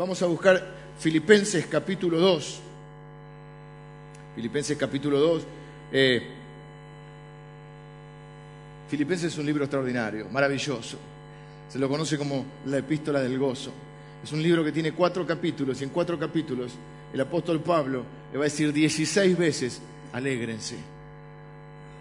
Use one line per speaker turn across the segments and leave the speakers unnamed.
vamos a buscar Filipenses capítulo 2. Filipenses capítulo 2. Eh, Filipenses es un libro extraordinario, maravilloso. Se lo conoce como la epístola del gozo. Es un libro que tiene cuatro capítulos y en cuatro capítulos el apóstol Pablo le va a decir 16 veces, alégrense,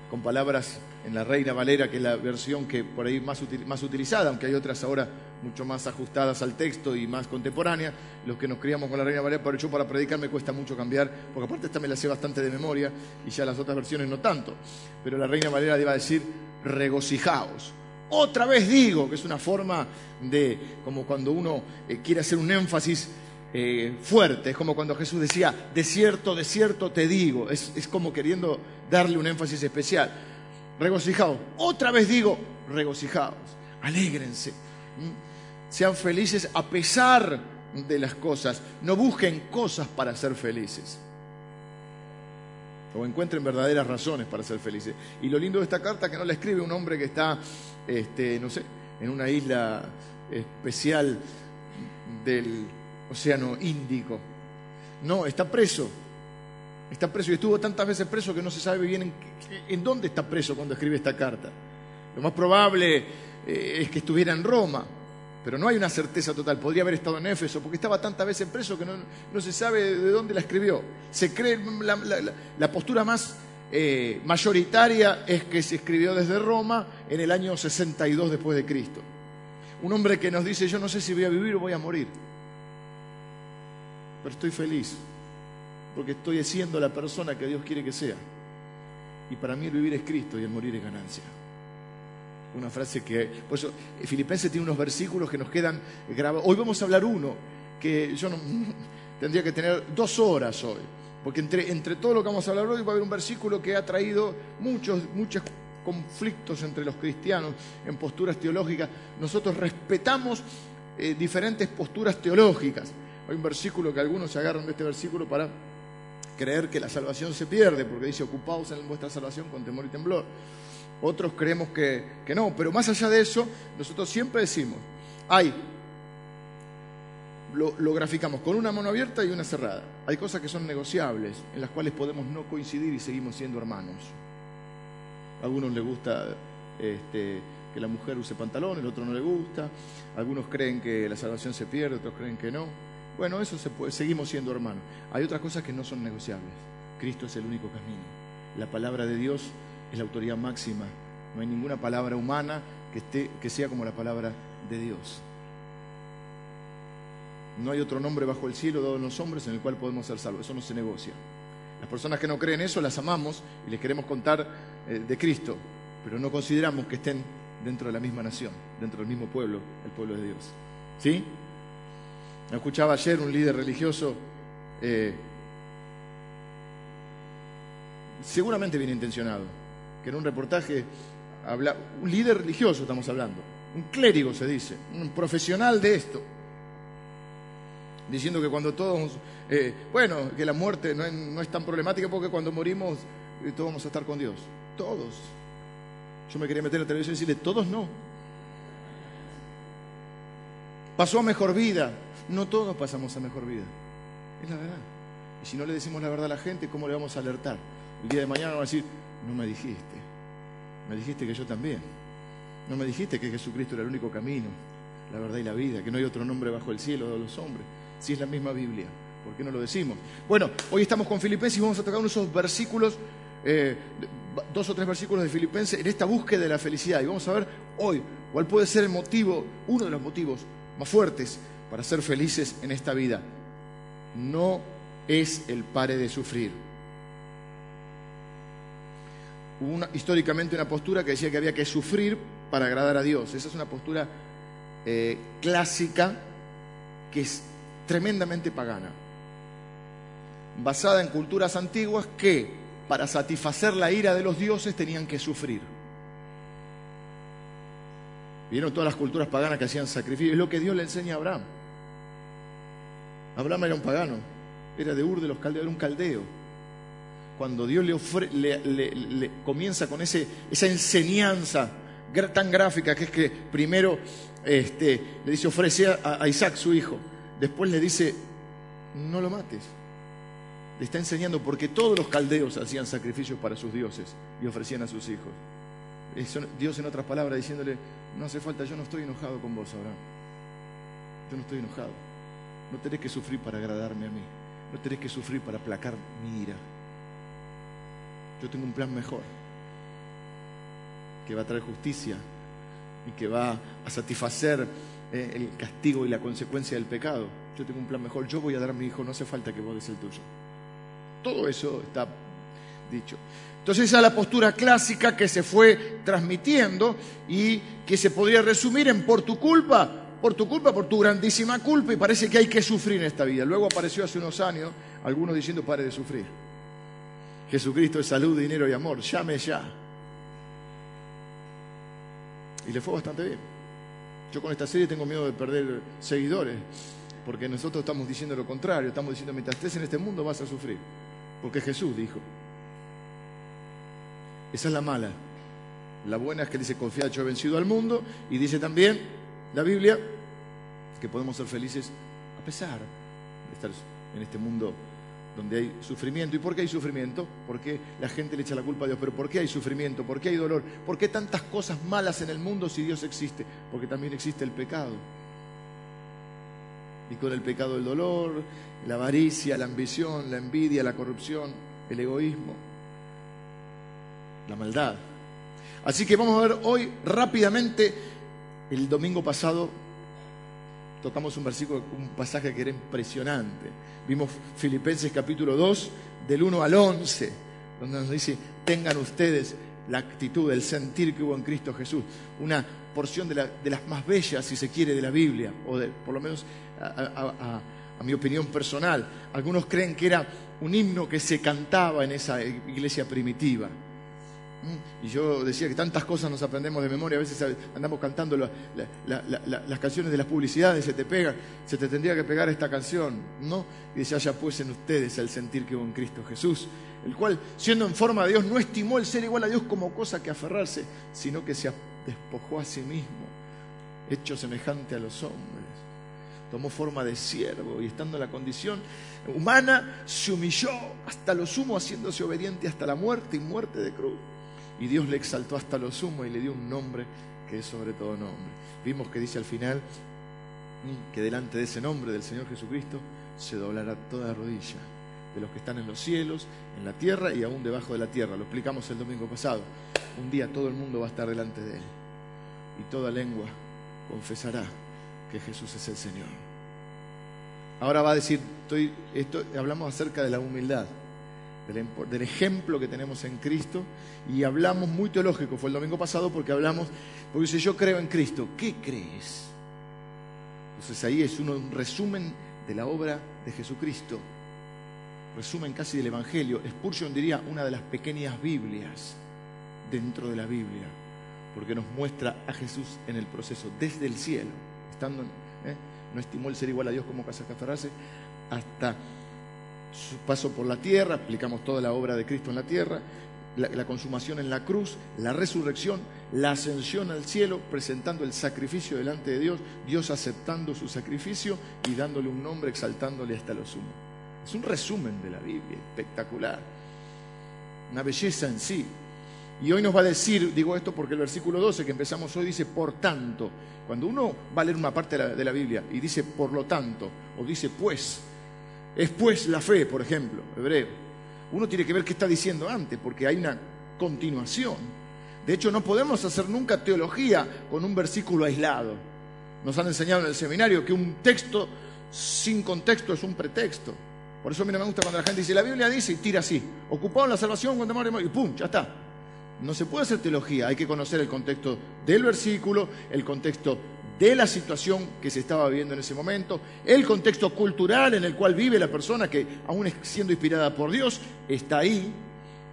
con palabras en la Reina Valera, que es la versión que por ahí más, más utilizada, aunque hay otras ahora mucho más ajustadas al texto y más contemporáneas. Los que nos criamos con la Reina Valera, por yo para predicar me cuesta mucho cambiar, porque aparte esta me la sé bastante de memoria y ya las otras versiones no tanto. Pero la Reina Valera iba a decir, regocijaos. Otra vez digo, que es una forma de, como cuando uno eh, quiere hacer un énfasis eh, fuerte, es como cuando Jesús decía, de cierto, de cierto te digo, es, es como queriendo darle un énfasis especial regocijaos. Otra vez digo, regocijaos, alégrense. Sean felices a pesar de las cosas. No busquen cosas para ser felices. O encuentren verdaderas razones para ser felices. Y lo lindo de esta carta es que no la escribe un hombre que está, este, no sé, en una isla especial del Océano Índico. No, está preso Está preso y estuvo tantas veces preso que no se sabe bien en, dónde está preso cuando escribe esta carta. Lo más probable eh, es que estuviera en Roma, pero no hay una certeza total. Podría haber estado en Éfeso, porque estaba tantas veces preso que no, se sabe de dónde la escribió. Se cree, la, postura más eh, mayoritaria es que se escribió desde Roma en el año 62 después de Cristo. Un hombre que nos dice, yo no sé si voy a vivir o voy a morir, pero estoy feliz porque estoy siendo la persona que Dios quiere que sea. Y para mí el vivir es Cristo y el morir es ganancia. Una frase que, por eso, Filipenses tiene unos versículos que nos quedan grabados. Hoy vamos a hablar uno que yo tendría que tener dos horas hoy, porque entre, entre todo lo que vamos a hablar hoy va a haber un versículo que ha traído muchos, muchos conflictos entre los cristianos en posturas teológicas. Nosotros respetamos eh, diferentes posturas teológicas. Hay un versículo que algunos se agarran de este versículo para creer que la salvación se pierde, porque dice ocupados en vuestra salvación con temor y temblor. Otros creemos que, no, pero más allá de eso, nosotros siempre decimos, hay, lo, lo, graficamos con una mano abierta y una cerrada. Hay cosas que son negociables, en las cuales podemos no coincidir y seguimos siendo hermanos. A algunos les gusta este, que la mujer use pantalón, el otro no le gusta. Algunos creen que la salvación se pierde, otros creen que no. Bueno, eso seguimos siendo hermanos. Hay otras cosas que no son negociables. Cristo es el único camino. La palabra de Dios es la autoridad máxima. No hay ninguna palabra humana que, esté, que sea como la palabra de Dios. No hay otro nombre bajo el cielo dado a los hombres en el cual podemos ser salvos. Eso no se negocia. Las personas que no creen eso las amamos y les queremos contar eh, de Cristo, pero no consideramos que estén dentro de la misma nación, dentro del mismo pueblo, el pueblo de Dios. ¿Sí? Escuchaba ayer un líder religioso, eh, seguramente bien intencionado, que en un reportaje habla, un líder religioso estamos hablando, un clérigo se dice, un profesional de esto, diciendo que cuando todos, eh, bueno, que la muerte no es, tan problemática porque cuando morimos eh, todos vamos a estar con Dios, todos. Yo me quería meter en la televisión y decirle, todos no. Pasó a mejor vida, no todos pasamos a mejor vida. Es la verdad. Y si no le decimos la verdad a la gente, ¿cómo le vamos a alertar? El día de mañana va a decir, no me dijiste. Me dijiste que yo también. No me dijiste que Jesucristo era el único camino, la verdad y la vida, que no hay otro nombre bajo el cielo de los hombres. Si es la misma Biblia, ¿por qué no lo decimos? Bueno, hoy estamos con Filipenses y vamos a tocar unos versículos, eh, dos o tres versículos de Filipenses en esta búsqueda de la felicidad. Y vamos a ver hoy cuál puede ser el motivo, uno de los motivos más fuertes para ser felices en esta vida. No es el pare de sufrir. Hubo históricamente una postura que decía que había que sufrir para agradar a Dios. Esa es una postura eh, clásica que es tremendamente pagana, basada en culturas antiguas que para satisfacer la ira de los dioses tenían que sufrir. Vieron todas las culturas paganas que hacían sacrificios. Es lo que Dios le enseña a Abraham. Abraham era un pagano, era de Ur de los caldeos, era un caldeo. Cuando Dios le, comienza con esa enseñanza tan gráfica que es que primero este, le dice ofrece a, Isaac su hijo. después le dice, no lo mates. Le está enseñando porque todos los caldeos hacían sacrificios para sus dioses y ofrecían a sus hijos. Dios en otras palabras diciéndole, no hace falta, yo no estoy enojado con vos, Abraham. Yo no estoy enojado. No tenés que sufrir para agradarme a mí. No tenés que sufrir para aplacar mi ira. Yo tengo un plan mejor que va a traer justicia y que va a satisfacer eh, el castigo y la consecuencia del pecado. Yo tengo un plan mejor. Yo voy a dar a mi hijo, no hace falta que vos des el tuyo. Todo eso está dicho. Entonces esa es la postura clásica que se fue transmitiendo y que se podría resumir en por tu culpa, por tu culpa, por tu grandísima culpa y parece que hay que sufrir en esta vida. Luego apareció hace unos años algunos diciendo pare de sufrir. Jesucristo es salud, dinero y amor, llame ya. Y le fue bastante bien. Yo con esta serie tengo miedo de perder seguidores, porque nosotros estamos diciendo lo contrario, estamos diciendo mientras estés en este mundo vas a sufrir, porque Jesús dijo. Esa es la mala. La buena es que dice, confiad, yo he vencido al mundo. Y dice también la Biblia que podemos ser felices a pesar de estar en este mundo donde hay sufrimiento. ¿Y por qué hay sufrimiento? Porque la gente le echa la culpa a Dios. Pero ¿por qué hay sufrimiento? ¿Por qué hay dolor? ¿Por qué tantas cosas malas en el mundo si Dios existe? Porque también existe el pecado. Y con el pecado el dolor, la avaricia, la ambición, la envidia, la corrupción, el egoísmo la maldad. Así que vamos a ver hoy rápidamente, el domingo pasado tocamos un versículo, un pasaje que era impresionante. Vimos Filipenses capítulo 2, del 1 al 11, donde nos dice, tengan ustedes la actitud, el sentir que hubo en Cristo Jesús. Una porción de, las más bellas, si se quiere, de la Biblia, o de, por lo menos a, a mi opinión personal. Algunos creen que era un himno que se cantaba en esa iglesia primitiva. Y yo decía que tantas cosas nos aprendemos de memoria, a veces andamos cantando las canciones de las publicidades, se te pega, se te tendría que pegar esta canción, ¿no? Y decía, ya pues en ustedes el sentir que hubo en Cristo Jesús, el cual, siendo en forma de Dios, no estimó el ser igual a Dios como cosa que aferrarse, sino que se despojó a sí mismo, hecho semejante a los hombres. Tomó forma de siervo y estando en la condición humana, se humilló hasta lo sumo, haciéndose obediente hasta la muerte y muerte de cruz y Dios le exaltó hasta lo sumo y le dio un nombre que es sobre todo nombre. Vimos que dice al final que delante de ese nombre del Señor Jesucristo se doblará toda rodilla de los que están en los cielos, en la tierra y aún debajo de la tierra. Lo explicamos el domingo pasado. Un día todo el mundo va a estar delante de Él y toda lengua confesará que Jesús es el Señor. Ahora va a decir, estoy, esto, hablamos acerca de la humildad del, ejemplo que tenemos en Cristo y hablamos muy teológico, fue el domingo pasado porque hablamos, porque dice yo creo en Cristo, ¿qué crees? Entonces ahí es un resumen de la obra de Jesucristo, resumen casi del Evangelio, Spurgeon diría una de las pequeñas Biblias dentro de la Biblia, porque nos muestra a Jesús en el proceso, desde el cielo, estando, ¿eh? no estimó el ser igual a Dios como casa que aferrarse, hasta su paso por la tierra, explicamos toda la obra de Cristo en la tierra, la, consumación en la cruz, la resurrección, la ascensión al cielo, presentando el sacrificio delante de Dios, Dios aceptando su sacrificio y dándole un nombre, exaltándole hasta lo sumo. Es un resumen de la Biblia, espectacular, una belleza en sí. Y hoy nos va a decir, digo esto porque el versículo 12 que empezamos hoy dice, por tanto, cuando uno va a leer una parte de la, de la Biblia y dice por lo tanto, o dice pues, es pues la fe, por ejemplo, hebreo. Uno tiene que ver qué está diciendo antes, porque hay una continuación. De hecho, no podemos hacer nunca teología con un versículo aislado. Nos han enseñado en el seminario que un texto sin contexto es un pretexto. Por eso a mí no me gusta cuando la gente dice, la Biblia dice y tira así, ocupado en la salvación cuando muere, y pum, ya está. No se puede hacer teología, hay que conocer el contexto del versículo, el contexto de la situación que se estaba viviendo en ese momento, el contexto cultural en el cual vive la persona que, aún siendo inspirada por Dios, está ahí,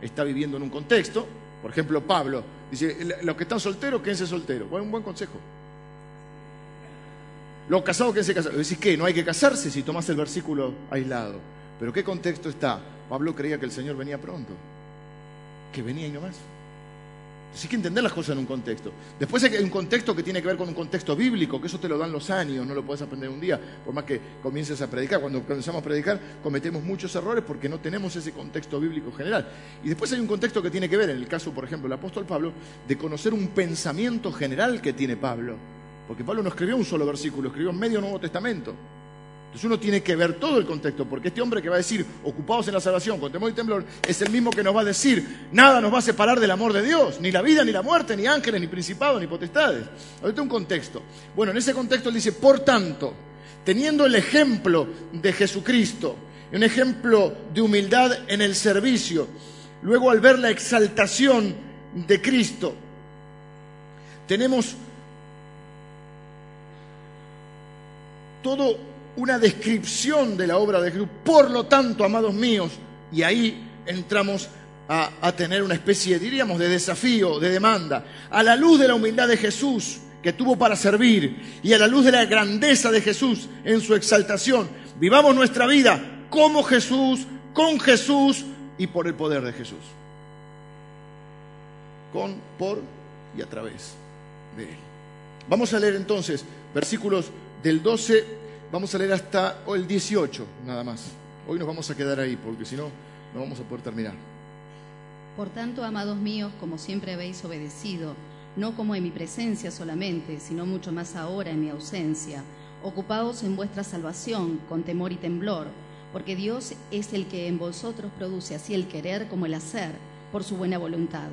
está viviendo en un contexto. Por ejemplo, Pablo dice, los que están solteros, quédense solteros. Bueno, un buen consejo. Los casados, quédense casados. Decís que no hay que casarse si tomás el versículo aislado. Pero ¿qué contexto está? Pablo creía que el Señor venía pronto, que venía y no más. Hay que entender las cosas en un contexto. Después hay un contexto que tiene que ver con un contexto bíblico, que eso te lo dan los años, no lo puedes aprender un día, por más que comiences a predicar. Cuando comenzamos a predicar cometemos muchos errores porque no tenemos ese contexto bíblico general. Y después hay un contexto que tiene que ver, en el caso, por ejemplo, del apóstol Pablo, de conocer un pensamiento general que tiene Pablo. Porque Pablo no escribió un solo versículo, escribió medio Nuevo Testamento. Entonces uno tiene que ver todo el contexto, porque este hombre que va a decir, ocupados en la salvación, con temor y temblor, es el mismo que nos va a decir, nada nos va a separar del amor de Dios, ni la vida, ni la muerte, ni ángeles, ni principados, ni potestades. Ahorita un contexto. Bueno, en ese contexto él dice, por tanto, teniendo el ejemplo de Jesucristo, un ejemplo de humildad en el servicio, luego al ver la exaltación de Cristo, tenemos todo una descripción de la obra de Jesús. Por lo tanto, amados míos, y ahí entramos a, tener una especie, diríamos, de desafío, de demanda, a la luz de la humildad de Jesús que tuvo para servir y a la luz de la grandeza de Jesús en su exaltación, vivamos nuestra vida como Jesús, con Jesús y por el poder de Jesús. Con, por y a través de Él. Vamos a leer entonces versículos del 12 Vamos a leer hasta el 18, nada más. Hoy nos vamos a quedar ahí, porque si no, no vamos a poder terminar.
Por tanto, amados míos, como siempre habéis obedecido, no como en mi presencia solamente, sino mucho más ahora en mi ausencia, ocupados en vuestra salvación con temor y temblor, porque Dios es el que en vosotros produce así el querer como el hacer, por su buena voluntad.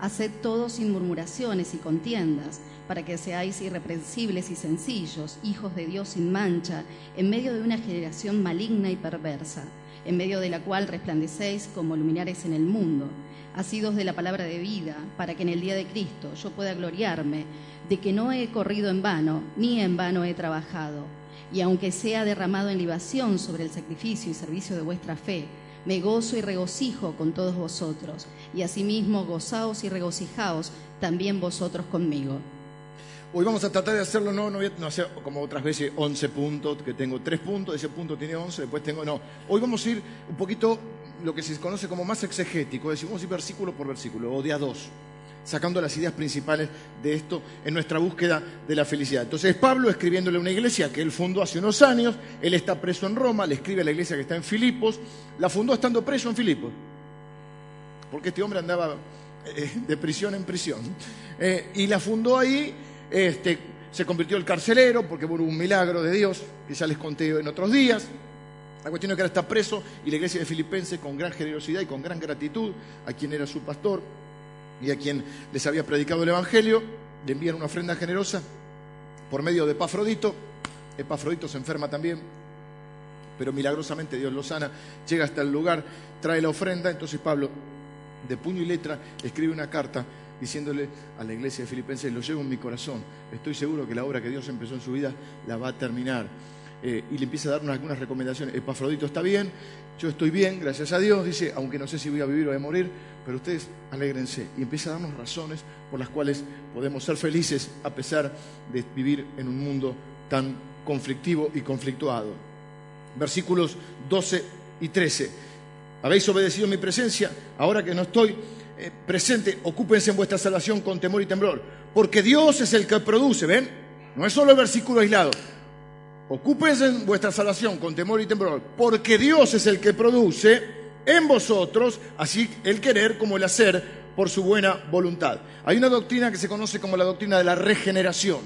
Haced todo sin murmuraciones y contiendas para que seáis irreprensibles y sencillos, hijos de Dios sin mancha, en medio de una generación maligna y perversa, en medio de la cual resplandecéis como luminares en el mundo, asidos de la palabra de vida, para que en el día de Cristo yo pueda gloriarme de que no he corrido en vano, ni en vano he trabajado. Y aunque sea derramado en libación sobre el sacrificio y servicio de vuestra fe, me gozo y regocijo con todos vosotros, y asimismo gozaos y regocijaos también vosotros conmigo.
Hoy vamos a tratar de hacerlo, no, no voy a hacer como otras veces 11 puntos, que tengo 3 puntos, ese punto tiene 11, después tengo, no. Hoy vamos a ir un poquito lo que se conoce como más exegético, es decir, vamos a ir versículo por versículo, o de a dos, sacando las ideas principales de esto en nuestra búsqueda de la felicidad. Entonces Pablo escribiéndole a una iglesia que él fundó hace unos años, él está preso en Roma, le escribe a la iglesia que está en Filipos, la fundó estando preso en Filipos, porque este hombre andaba eh, de prisión en prisión, eh, y la fundó ahí este, se convirtió el carcelero porque hubo un milagro de Dios que ya les conté en otros días. La cuestión es que ahora está preso y la iglesia de Filipenses con gran generosidad y con gran gratitud a quien era su pastor y a quien les había predicado el Evangelio, le envían una ofrenda generosa por medio de Epafrodito. Epafrodito se enferma también, pero milagrosamente Dios lo sana, llega hasta el lugar, trae la ofrenda, entonces Pablo, de puño y letra, escribe una carta diciéndole a la iglesia de Filipenses, lo llevo en mi corazón, estoy seguro que la obra que Dios empezó en su vida la va a terminar. Eh, y le empieza a dar algunas recomendaciones. Epafrodito está bien, yo estoy bien, gracias a Dios, dice, aunque no sé si voy a vivir o a morir, pero ustedes alégrense. Y empieza a darnos razones por las cuales podemos ser felices a pesar de vivir en un mundo tan conflictivo y conflictuado. Versículos 12 y 13. Habéis obedecido mi presencia, ahora que no estoy, eh, presente, ocúpense en vuestra salvación con temor y temblor, porque Dios es el que produce, ¿ven? No es solo el versículo aislado. Ocúpense en vuestra salvación con temor y temblor, porque Dios es el que produce en vosotros, así el querer como el hacer, por su buena voluntad. Hay una doctrina que se conoce como la doctrina de la regeneración.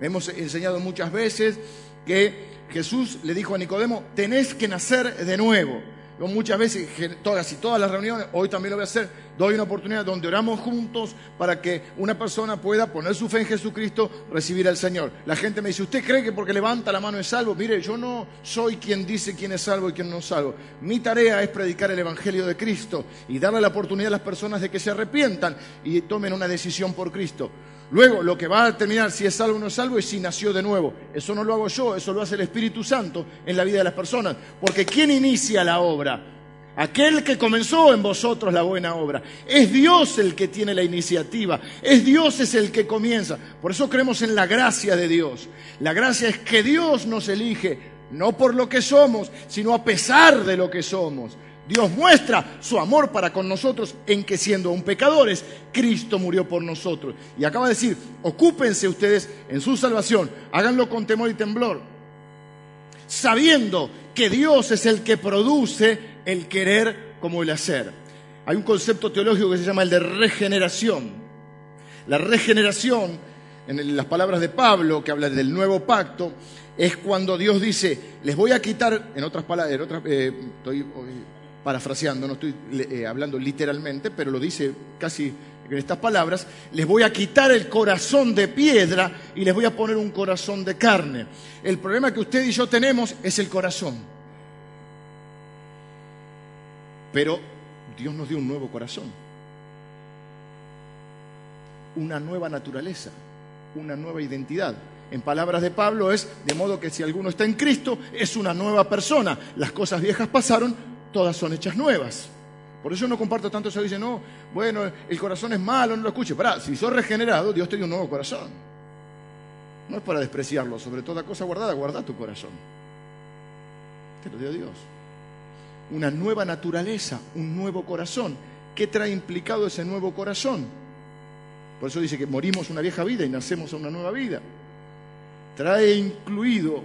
Hemos enseñado muchas veces que Jesús le dijo a Nicodemo, tenés que nacer de nuevo. Yo muchas veces, todas y todas las reuniones, hoy también lo voy a hacer, doy una oportunidad donde oramos juntos para que una persona pueda poner su fe en Jesucristo, recibir al Señor. La gente me dice, ¿usted cree que porque levanta la mano es salvo? Mire, yo no soy quien dice quién es salvo y quién no es salvo. Mi tarea es predicar el Evangelio de Cristo y darle la oportunidad a las personas de que se arrepientan y tomen una decisión por Cristo. Luego, lo que va a determinar si es salvo o no es salvo es si nació de nuevo. Eso no lo hago yo, eso lo hace el Espíritu Santo en la vida de las personas. Porque ¿quién inicia la obra? Aquel que comenzó en vosotros la buena obra. Es Dios el que tiene la iniciativa. Es Dios es el que comienza. Por eso creemos en la gracia de Dios. La gracia es que Dios nos elige, no por lo que somos, sino a pesar de lo que somos. Dios muestra su amor para con nosotros en que siendo aún pecadores, Cristo murió por nosotros. Y acaba de decir, ocúpense ustedes en su salvación, háganlo con temor y temblor, sabiendo que Dios es el que produce el querer como el hacer. Hay un concepto teológico que se llama el de regeneración. La regeneración, en las palabras de Pablo, que habla del nuevo pacto, es cuando Dios dice, les voy a quitar, en otras palabras, eh, estoy parafraseando, no estoy eh, hablando literalmente, pero lo dice casi en estas palabras, les voy a quitar el corazón de piedra y les voy a poner un corazón de carne. El problema que usted y yo tenemos es el corazón. Pero Dios nos dio un nuevo corazón, una nueva naturaleza, una nueva identidad. En palabras de Pablo es, de modo que si alguno está en Cristo, es una nueva persona. Las cosas viejas pasaron, todas son hechas nuevas. Por eso no comparto tanto eso. Dice, no, bueno, el corazón es malo, no lo escuche. Pará, si sos regenerado, Dios te dio un nuevo corazón. No es para despreciarlo, sobre toda cosa guardada, guarda tu corazón. Te lo dio Dios. Una nueva naturaleza, un nuevo corazón. ¿Qué trae implicado ese nuevo corazón? Por eso dice que morimos una vieja vida y nacemos a una nueva vida. Trae incluido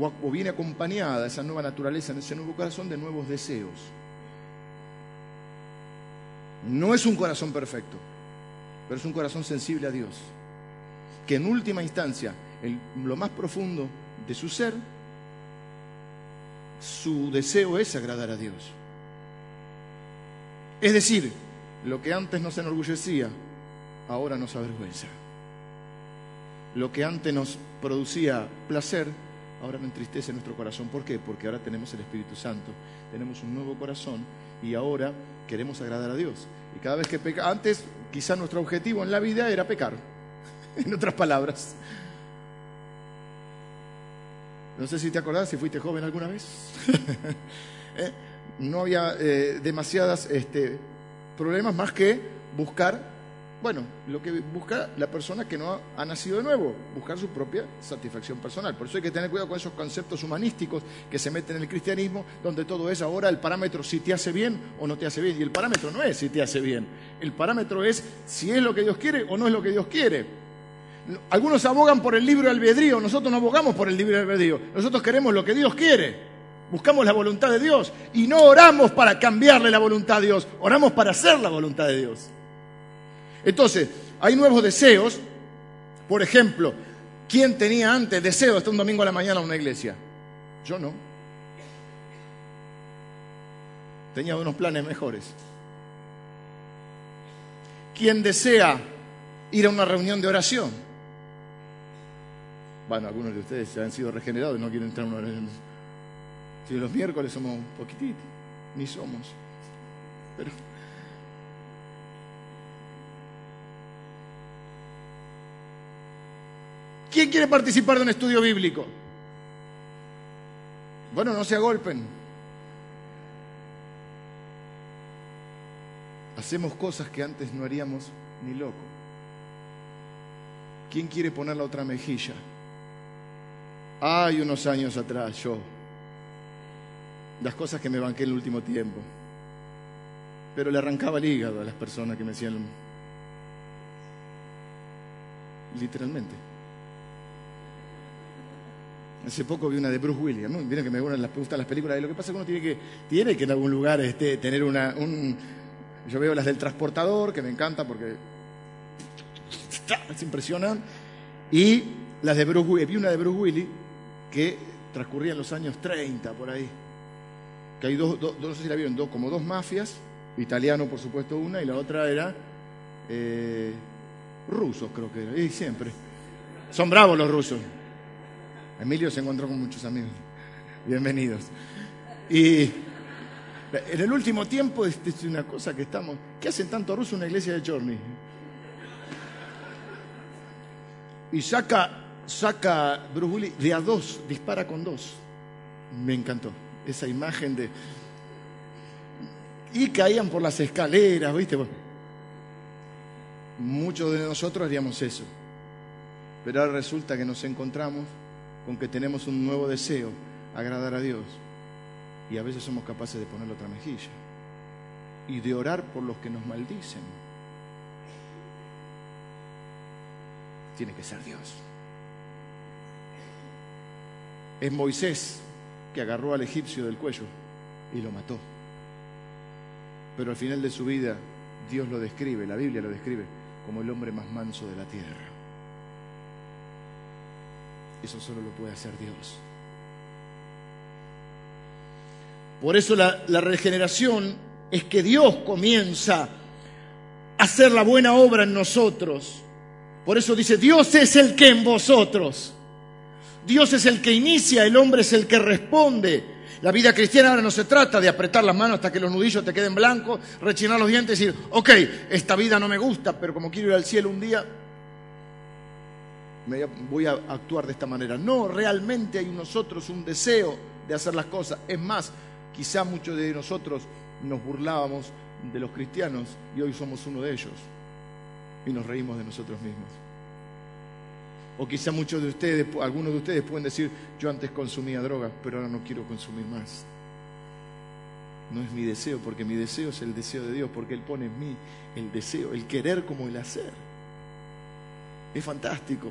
o viene acompañada esa nueva naturaleza en ese nuevo corazón de nuevos deseos. No es un corazón perfecto, pero es un corazón sensible a Dios, que en última instancia, en lo más profundo de su ser, su deseo es agradar a Dios. Es decir, lo que antes nos enorgullecía, ahora nos avergüenza. Lo que antes nos producía placer, ahora me entristece nuestro corazón. ¿Por qué? Porque ahora tenemos el Espíritu Santo, tenemos un nuevo corazón y ahora queremos agradar a Dios. Y cada vez que peca, antes quizá nuestro objetivo en la vida era pecar, en otras palabras. No sé si te acordás, si fuiste joven alguna vez. ¿Eh? No había eh, demasiadas este, problemas más que buscar bueno, lo que busca la persona que no ha, nacido de nuevo, buscar su propia satisfacción personal. Por eso hay que tener cuidado con esos conceptos humanísticos que se meten en el cristianismo, donde todo es ahora el parámetro si te hace bien o no te hace bien. Y el parámetro no es si te hace bien, el parámetro es si es lo que Dios quiere o no es lo que Dios quiere. Algunos abogan por el libre albedrío, nosotros no abogamos por el libre albedrío, nosotros queremos lo que Dios quiere. Buscamos la voluntad de Dios y no oramos para cambiarle la voluntad a Dios, oramos para hacer la voluntad de Dios. Entonces, hay nuevos deseos. Por ejemplo, ¿quién tenía antes deseo de estar un domingo a la mañana a una iglesia? Yo no. Tenía unos planes mejores. ¿Quién desea ir a una reunión de oración? Bueno, algunos de ustedes ya han sido regenerados y no quieren entrar a una reunión. Si los miércoles somos un poquitito, ni somos. Pero ¿Quién quiere participar de un estudio bíblico? Bueno, no se agolpen. Hacemos cosas que antes no haríamos ni loco. ¿Quién quiere poner la otra mejilla? Hay unos años atrás yo. Las cosas que me banqué en el último tiempo. Pero le arrancaba el hígado a las personas que me decían literalmente. Hace poco vi una de Bruce Willis, ¿no? Miren que me gustan las películas. Y lo que pasa es que uno tiene que, tiene que en algún lugar este, tener una. Un... Yo veo las del transportador, que me encanta porque. Se impresionan. Y las de Bruce Willis. Vi una de Bruce Willis que transcurría en los años 30, por ahí. Que hay dos, no sé si la vieron, dos, como dos mafias. Italiano, por supuesto, una, y la otra era. Eh, rusos, creo que era. Y siempre. Son bravos los rusos. Emilio se encontró con muchos amigos. Bienvenidos. Y en el último tiempo es, una cosa que estamos... ¿Qué hacen tanto ruso una iglesia de Chorny? Y saca, saca Bruce de a dos, dispara con dos. Me encantó esa imagen de... Y caían por las escaleras, ¿viste? Muchos de nosotros haríamos eso. Pero ahora resulta que nos encontramos con que tenemos un nuevo deseo, agradar a Dios. y a veces somos capaces de ponerle otra mejilla y de orar por los que nos maldicen. Tiene que ser Dios. Es Moisés que agarró al egipcio del cuello y lo mató. Pero al final de su vida Dios lo describe, la Biblia lo describe como el hombre más manso de la tierra. Eso solo lo puede hacer Dios. Por eso la, regeneración es que Dios comienza a hacer la buena obra en nosotros. Por eso dice, Dios es el que en vosotros. Dios es el que inicia, el hombre es el que responde. La vida cristiana ahora no se trata de apretar las manos hasta que los nudillos te queden blancos, rechinar los dientes y decir, ok, esta vida no me gusta, pero como quiero ir al cielo un día, voy a actuar de esta manera. No, realmente hay en nosotros un deseo de hacer las cosas. Es más, quizá muchos de nosotros nos burlábamos de los cristianos y hoy somos uno de ellos y nos reímos de nosotros mismos. O quizá muchos de ustedes, algunos de ustedes pueden decir, yo antes consumía drogas, pero ahora no quiero consumir más. No es mi deseo, porque mi deseo es el deseo de Dios, porque Él pone en mí el deseo, el querer como el hacer. Es fantástico.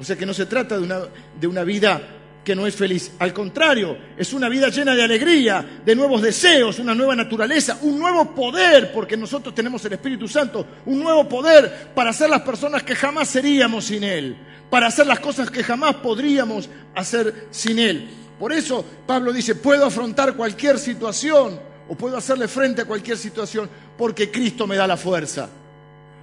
O sea que no se trata de una, de una vida que no es feliz. Al contrario, es una vida llena de alegría, de nuevos deseos, una nueva naturaleza, un nuevo poder, porque nosotros tenemos el Espíritu Santo, un nuevo poder para ser las personas que jamás seríamos sin Él, para hacer las cosas que jamás podríamos hacer sin Él. Por eso Pablo dice, puedo afrontar cualquier situación o puedo hacerle frente a cualquier situación porque Cristo me da la fuerza.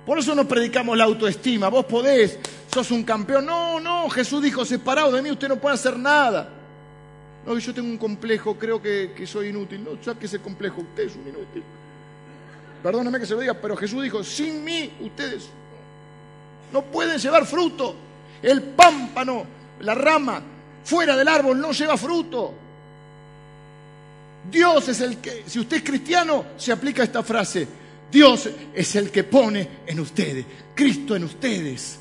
Por eso no predicamos la autoestima. Vos podés, sos un campeón. No, no, Jesús dijo, separado de mí usted no puede hacer nada. No, yo tengo un complejo, creo que, soy inútil. No, saque ese complejo, usted es un inútil. Perdóname que se lo diga, pero Jesús dijo, sin mí ustedes no pueden llevar fruto. El pámpano, la rama, fuera del árbol no lleva fruto. Dios es el que, si usted es cristiano, se aplica esta frase. Dios es el que pone en ustedes, Cristo en ustedes.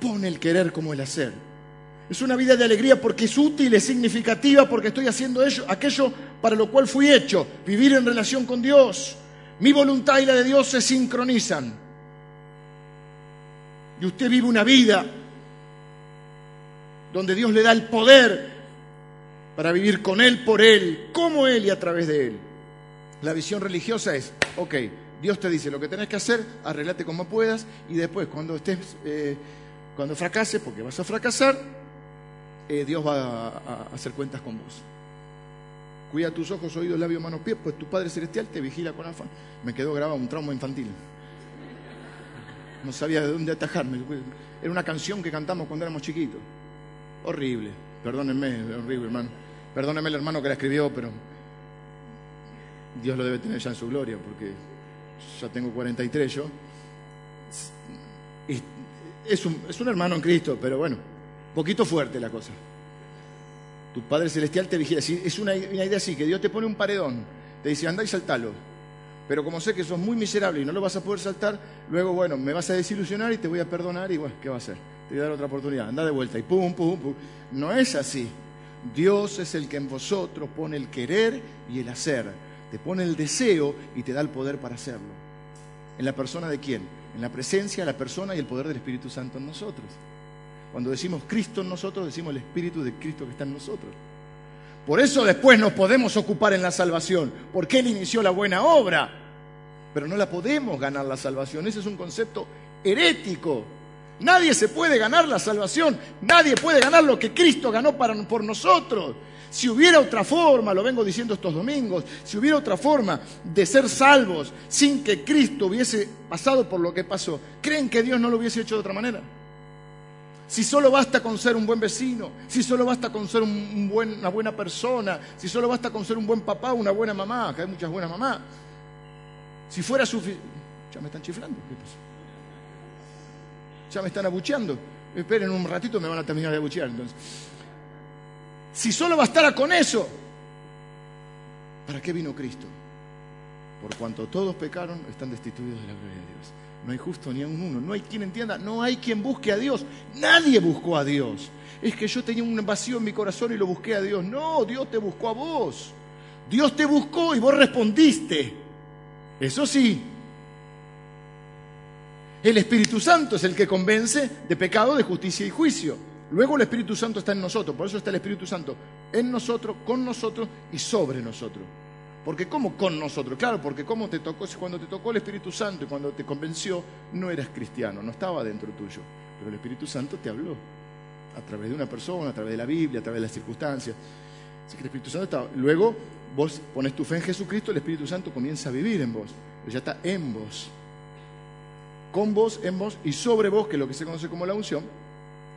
Pone el querer como el hacer. Es una vida de alegría porque es útil, es significativa, porque estoy haciendo aquello para lo cual fui hecho, vivir en relación con Dios. Mi voluntad y la de Dios se sincronizan. Y usted vive una vida donde Dios le da el poder para vivir con Él, por Él, como Él y a través de Él. La visión religiosa es, ok, Dios te dice lo que tenés que hacer, arreglate como puedas y después cuando estés, eh, cuando fracases, porque vas a fracasar, eh, Dios va a, hacer cuentas con vos. Cuida tus ojos, oídos, labios, manos, pies, pues tu Padre Celestial te vigila con afán. Me quedó grabado un trauma infantil. No sabía de dónde atajarme. Era una canción que cantamos cuando éramos chiquitos. Horrible. Perdónenme, horrible, hermano. Perdónenme el hermano que la escribió, pero Dios lo debe tener ya en su gloria, porque ya tengo 43 yo. es, un, es un hermano en Cristo, pero bueno, poquito fuerte la cosa. Tu Padre Celestial te vigila. Es una, idea así, que Dios te pone un paredón, te dice, anda y saltalo. Pero como sé que sos muy miserable y no lo vas a poder saltar, luego, bueno, me vas a desilusionar y te voy a perdonar y, bueno, ¿qué va a hacer? Te voy a dar otra oportunidad. Anda de vuelta y pum, pum, pum. No es así. Dios es el que en vosotros pone el querer y el hacer te pone el deseo y te da el poder para hacerlo. ¿En la persona de quién? En la presencia, la persona y el poder del Espíritu Santo en nosotros. Cuando decimos Cristo en nosotros, decimos el Espíritu de Cristo que está en nosotros. Por eso después nos podemos ocupar en la salvación, porque Él inició la buena obra, pero no la podemos ganar la salvación. Ese es un concepto herético. Nadie se puede ganar la salvación, nadie puede ganar lo que Cristo ganó para, por nosotros. Si hubiera otra forma, lo vengo diciendo estos domingos, si hubiera otra forma de ser salvos sin que Cristo hubiese pasado por lo que pasó, ¿creen que Dios no lo hubiese hecho de otra manera? Si solo basta con ser un buen vecino, si solo basta con ser una buena persona, si solo basta con ser un buen papá, una buena mamá, que hay muchas buenas mamás. Si fuera suficiente... Ya me están chiflando, ¿qué pasa? Ya me están abucheando. Esperen un ratito, me van a terminar de abuchear entonces. Si solo bastara con eso, ¿para qué vino Cristo? Por cuanto todos pecaron, están destituidos de la gloria de Dios. No hay justo ni a un uno. No hay quien entienda. No hay quien busque a Dios. Nadie buscó a Dios. Es que yo tenía un vacío en mi corazón y lo busqué a Dios. No, Dios te buscó a vos. Dios te buscó y vos respondiste. Eso sí. El Espíritu Santo es el que convence de pecado, de justicia y juicio. Luego el Espíritu Santo está en nosotros. Por eso está el Espíritu Santo en nosotros, con nosotros y sobre nosotros. Porque ¿cómo con nosotros? Claro, porque como te tocó, cuando te tocó el Espíritu Santo y cuando te convenció, no eras cristiano, no estaba dentro tuyo. Pero el Espíritu Santo te habló a través de una persona, a través de la Biblia, a través de las circunstancias. Así que el Espíritu Santo estaba. Luego vos pones tu fe en Jesucristo, el Espíritu Santo comienza a vivir en vos. Pero ya está en vos. Con vos, en vos y sobre vos, que es lo que se conoce como la unción.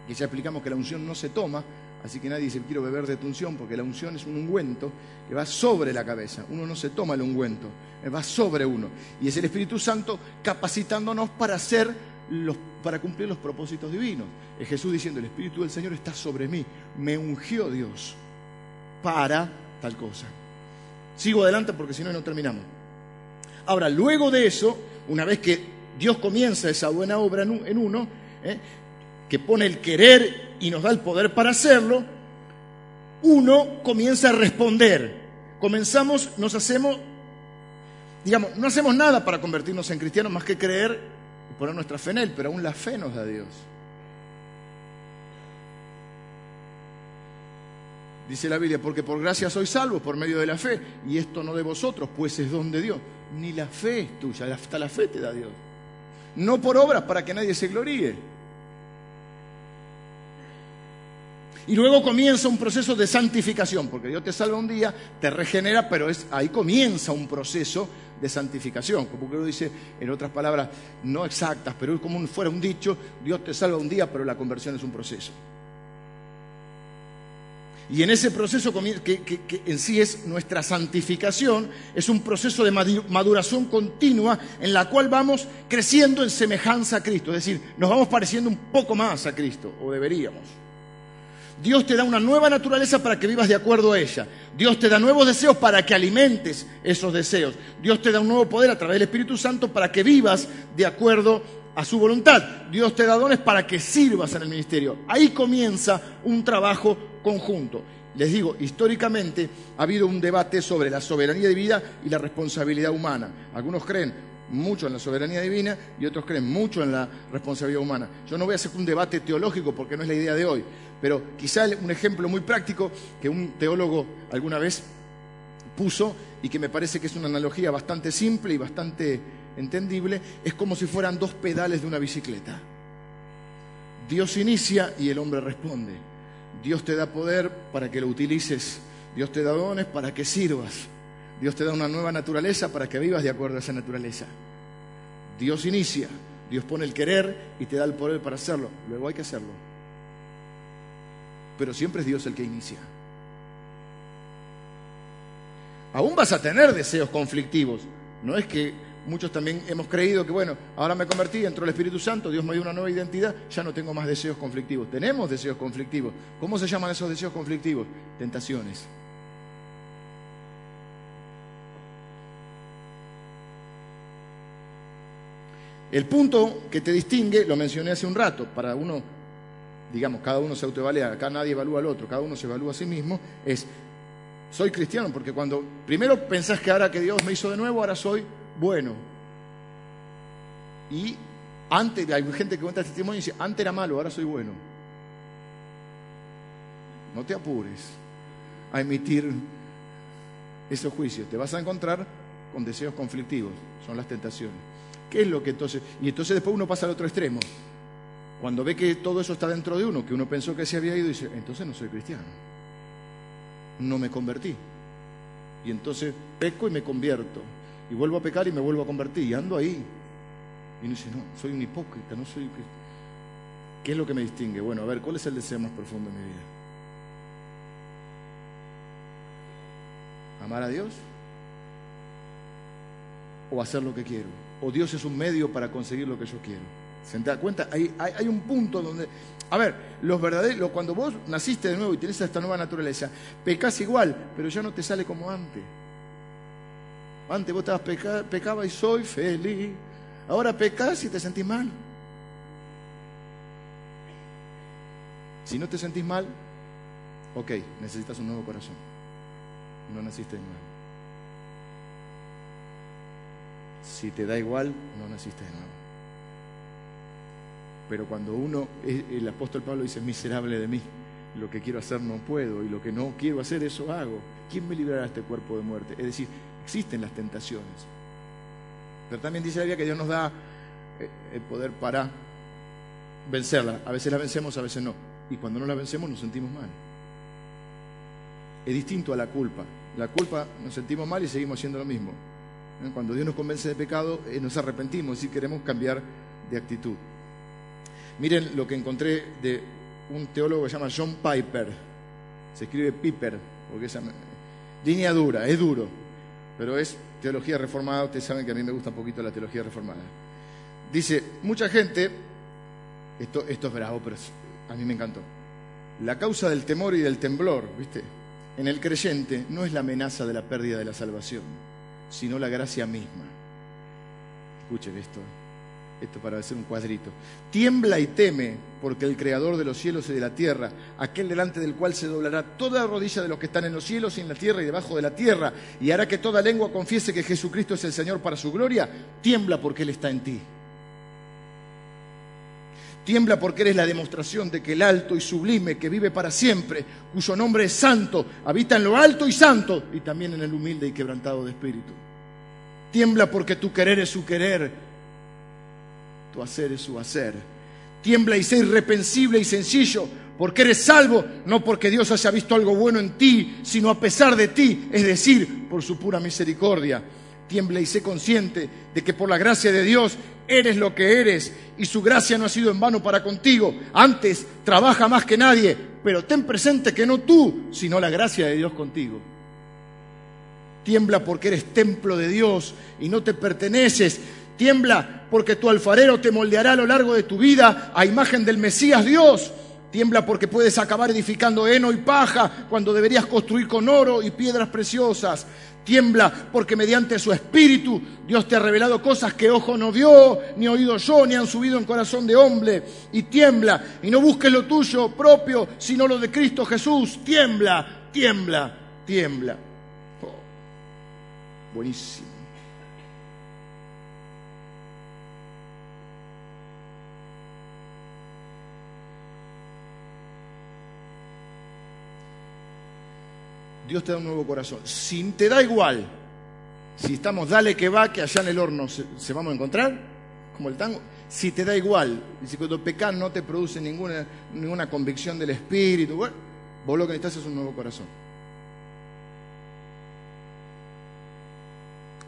Que ya explicamos que la unción no se toma, Así que nadie dice, quiero beber de tu unción, porque la unción es un ungüento que va sobre la cabeza. Uno no se toma el ungüento, eh, va sobre uno. Y es el Espíritu Santo capacitándonos para hacer los, para cumplir los propósitos divinos. Es Jesús diciendo, el Espíritu del Señor está sobre mí, me ungió Dios para tal cosa. Sigo adelante porque si no, no terminamos. Ahora, luego de eso, una vez que Dios comienza esa buena obra en uno, eh, que pone el querer y nos da el poder para hacerlo, uno comienza a responder. Comenzamos, nos hacemos, digamos, no hacemos nada para convertirnos en cristianos más que creer y poner nuestra fe en Él, pero aún la fe nos da Dios. Dice la Biblia, porque por gracia sois salvos por medio de la fe, y esto no de vosotros, pues es don de Dios. Ni la fe es tuya, hasta la fe te da Dios. No por obras para que nadie se gloríe. Y luego comienza un proceso de santificación, porque Dios te salva un día, te regenera, pero ahí comienza un proceso de santificación. Como que lo dice en otras palabras no exactas, pero es como fuera un dicho, Dios te salva un día, pero la conversión es un proceso. Y en ese proceso que, que, en sí es nuestra santificación, es un proceso de maduración continua en la cual vamos creciendo en semejanza a Cristo. Es decir, nos vamos pareciendo un poco más a Cristo, o deberíamos. Dios te da una nueva naturaleza para que vivas de acuerdo a ella. Dios te da nuevos deseos para que alimentes esos deseos. Dios te da un nuevo poder a través del Espíritu Santo para que vivas de acuerdo a su voluntad. Dios te da dones para que sirvas en el ministerio. Ahí comienza un trabajo conjunto. Les digo, históricamente ha habido un debate sobre la soberanía de vida y la responsabilidad humana. Algunos creen mucho en la soberanía divina y otros creen mucho en la responsabilidad humana. Yo no voy a hacer un debate teológico porque no es la idea de hoy, pero quizá un ejemplo muy práctico que un teólogo alguna vez puso y que me parece que es una analogía bastante simple y bastante entendible, es como si fueran dos pedales de una bicicleta. Dios inicia y el hombre responde. Dios te da poder para que lo utilices. Dios te da dones para que sirvas. Dios te da una nueva naturaleza para que vivas de acuerdo a esa naturaleza. Dios inicia, Dios pone el querer y te da el poder para hacerlo. Luego hay que hacerlo. Pero siempre es Dios el que inicia. Aún vas a tener deseos conflictivos. No es que muchos también hemos creído que, bueno, ahora me convertí, entró el Espíritu Santo, Dios me dio una nueva identidad, ya no tengo más deseos conflictivos. Tenemos deseos conflictivos. ¿Cómo se llaman esos deseos conflictivos? Tentaciones. El punto que te distingue, lo mencioné hace un rato, para uno, digamos, cada uno se autoevalúa, acá nadie evalúa al otro, cada uno se evalúa a sí mismo, es, soy cristiano, porque cuando primero pensás que ahora que Dios me hizo de nuevo, ahora soy bueno. Y antes, hay gente que cuenta el testimonio y dice, antes era malo, ahora soy bueno. No te apures a emitir esos juicios, te vas a encontrar con deseos conflictivos, son las tentaciones. ¿Qué es lo que entonces? Y entonces después uno pasa al otro extremo. Cuando ve que todo eso está dentro de uno, que uno pensó que se había ido, dice, entonces no soy cristiano. No me convertí. Y entonces peco y me convierto. Y vuelvo a pecar y me vuelvo a convertir. Y ando ahí. Y uno dice, no, soy un hipócrita, no soy... ¿Qué es lo que me distingue? Bueno, a ver, ¿cuál es el deseo más profundo de mi vida? ¿Amar a Dios? ¿O hacer lo que quiero? o Dios es un medio para conseguir lo que yo quiero. ¿Se da cuenta? Hay, hay, un punto donde, a ver, los verdaderos, cuando vos naciste de nuevo y tenés esta nueva naturaleza, pecas igual, pero ya no te sale como antes. Antes vos estabas peca, pecaba y soy feliz. Ahora pecas y te sentís mal. Si no te sentís mal, ok, necesitas un nuevo corazón. No naciste de nuevo. Si te da igual, no naciste de nuevo. Pero cuando uno, el apóstol Pablo dice, miserable de mí, lo que quiero hacer no puedo y lo que no quiero hacer eso hago. ¿Quién me librará de este cuerpo de muerte? Es decir, existen las tentaciones. Pero también dice la Biblia que Dios nos da eh, el poder para vencerla. A veces la vencemos, a veces no. Y cuando no la vencemos nos sentimos mal. Es distinto a la culpa. La culpa nos sentimos mal y seguimos haciendo lo mismo. ¿Eh? Cuando Dios nos convence de pecado, eh, nos arrepentimos y queremos cambiar de actitud. Miren lo que encontré de un teólogo que se llama John Piper. Se escribe Piper, porque es línea dura, es duro, pero es teología reformada. Ustedes saben que a mí me gusta un poquito la teología reformada. Dice, mucha gente, esto, esto es bravo, pero a mí me encantó. La causa del temor y del temblor, ¿viste? En el creyente no es la amenaza de la pérdida de la salvación, sino la gracia misma. Escuchen esto esto para hacer un cuadrito, tiembla y teme porque el creador de los cielos y de la tierra, aquel delante del cual se doblará toda rodilla de los que están en los cielos y en la tierra y debajo de la tierra, y hará que toda lengua confiese que Jesucristo es el Señor para su gloria, tiembla porque Él está en ti. Tiembla porque eres la demostración de que el alto y sublime, que vive para siempre, cuyo nombre es santo, habita en lo alto y santo, y también en el humilde y quebrantado de espíritu. Tiembla porque tu querer es su querer, tu hacer es su hacer. Tiembla y sé irrepensible y sencillo, porque eres salvo, no porque Dios haya visto algo bueno en ti, sino a pesar de ti, es decir, por su pura misericordia. Tiembla y sé consciente de que por la gracia de Dios eres lo que eres y su gracia no ha sido en vano para contigo. Antes trabaja más que nadie, pero ten presente que no tú, sino la gracia de Dios contigo. Tiembla porque eres templo de Dios y no te perteneces, Tiembla porque tu alfarero te moldeará a lo largo de tu vida a imagen del Mesías Dios. Tiembla porque puedes acabar edificando heno y paja cuando deberías construir con oro y piedras preciosas. Tiembla porque mediante su espíritu Dios te ha revelado cosas que ojo no vio, ni oído yo, ni han subido en corazón de hombre. Y tiembla y no busques lo tuyo propio, sino lo de Cristo Jesús. Tiembla, tiembla, tiembla. Oh, buenísimo. Dios te da un nuevo corazón. Si te da igual, si estamos dale que va, que allá en el horno se, vamos a encontrar, como el tango, si te da igual, y si cuando pecas no te produce ninguna, ninguna convicción del espíritu, bueno, vos lo que necesitas es un nuevo corazón.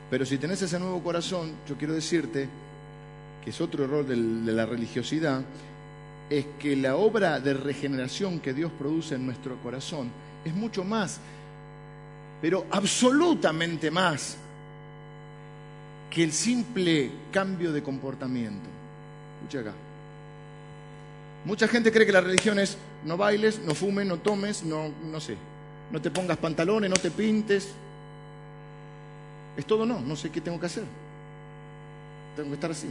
Pero si tenés ese nuevo corazón, yo quiero decirte que es otro error de la religiosidad, es que la obra de regeneración que Dios produce en nuestro corazón es mucho más pero absolutamente más que el simple cambio de comportamiento. Escucha acá. Mucha gente cree que la religión es no bailes, no fumes, no tomes, no, no sé, no te pongas pantalones, no te pintes. Es todo no, no sé qué tengo que hacer. Tengo que estar así.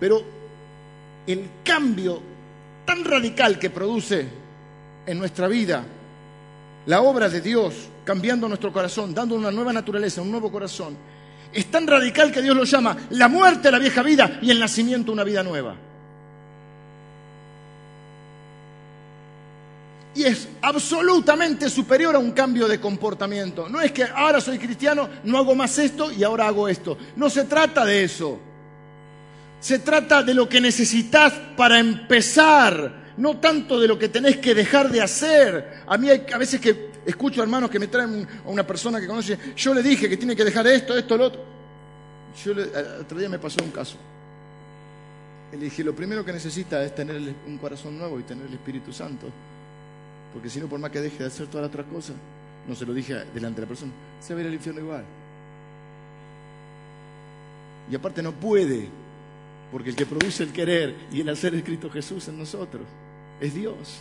Pero el cambio tan radical que produce en nuestra vida la obra de Dios cambiando nuestro corazón, dando una nueva naturaleza, un nuevo corazón, es tan radical que Dios lo llama la muerte a la vieja vida y el nacimiento a una vida nueva. Y es absolutamente superior a un cambio de comportamiento. No es que ahora soy cristiano, no hago más esto y ahora hago esto. No se trata de eso. Se trata de lo que necesitas para empezar no tanto de lo que tenés que dejar de hacer. A mí hay a veces que escucho hermanos que me traen a una persona que conoce, yo le dije que tiene que dejar esto, esto, lo otro. Yo le, otro día me pasó un caso. Le dije, lo primero que necesita es tener un corazón nuevo y tener el Espíritu Santo. Porque si no, por más que deje de hacer todas las otras cosas, no se lo dije delante de la persona, se va a ir al infierno igual. Y aparte no puede, porque el que produce el querer y el hacer es Cristo Jesús en nosotros es Dios.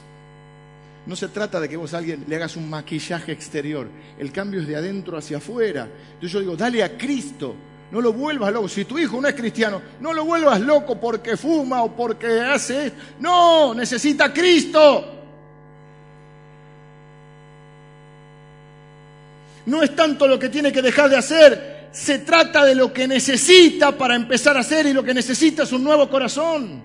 no se trata de que vos a alguien le hagas un maquillaje exterior. El cambio es de adentro hacia afuera. Entonces yo digo, dale a Cristo. No lo vuelvas loco. Si tu hijo no es cristiano, no lo vuelvas loco porque fuma o porque hace. No, necesita Cristo. No es tanto lo que tiene que dejar de hacer, se trata de lo que necesita para empezar a hacer y lo que necesita es un nuevo corazón.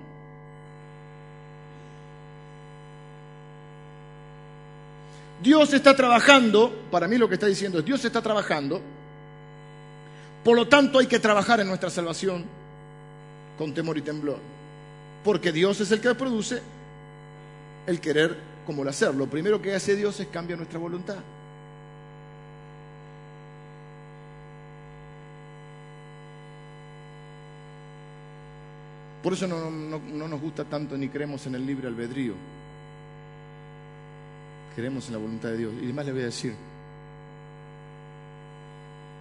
Dios está trabajando, para mí lo que está diciendo es Dios está trabajando, por lo tanto hay que trabajar en nuestra salvación con temor y temblor, porque Dios es el que produce el querer como el hacer. Lo primero que hace Dios es cambiar nuestra voluntad. Por eso no, nos gusta tanto ni creemos en el libre albedrío. Creemos en la voluntad de Dios. Y además le voy a decir,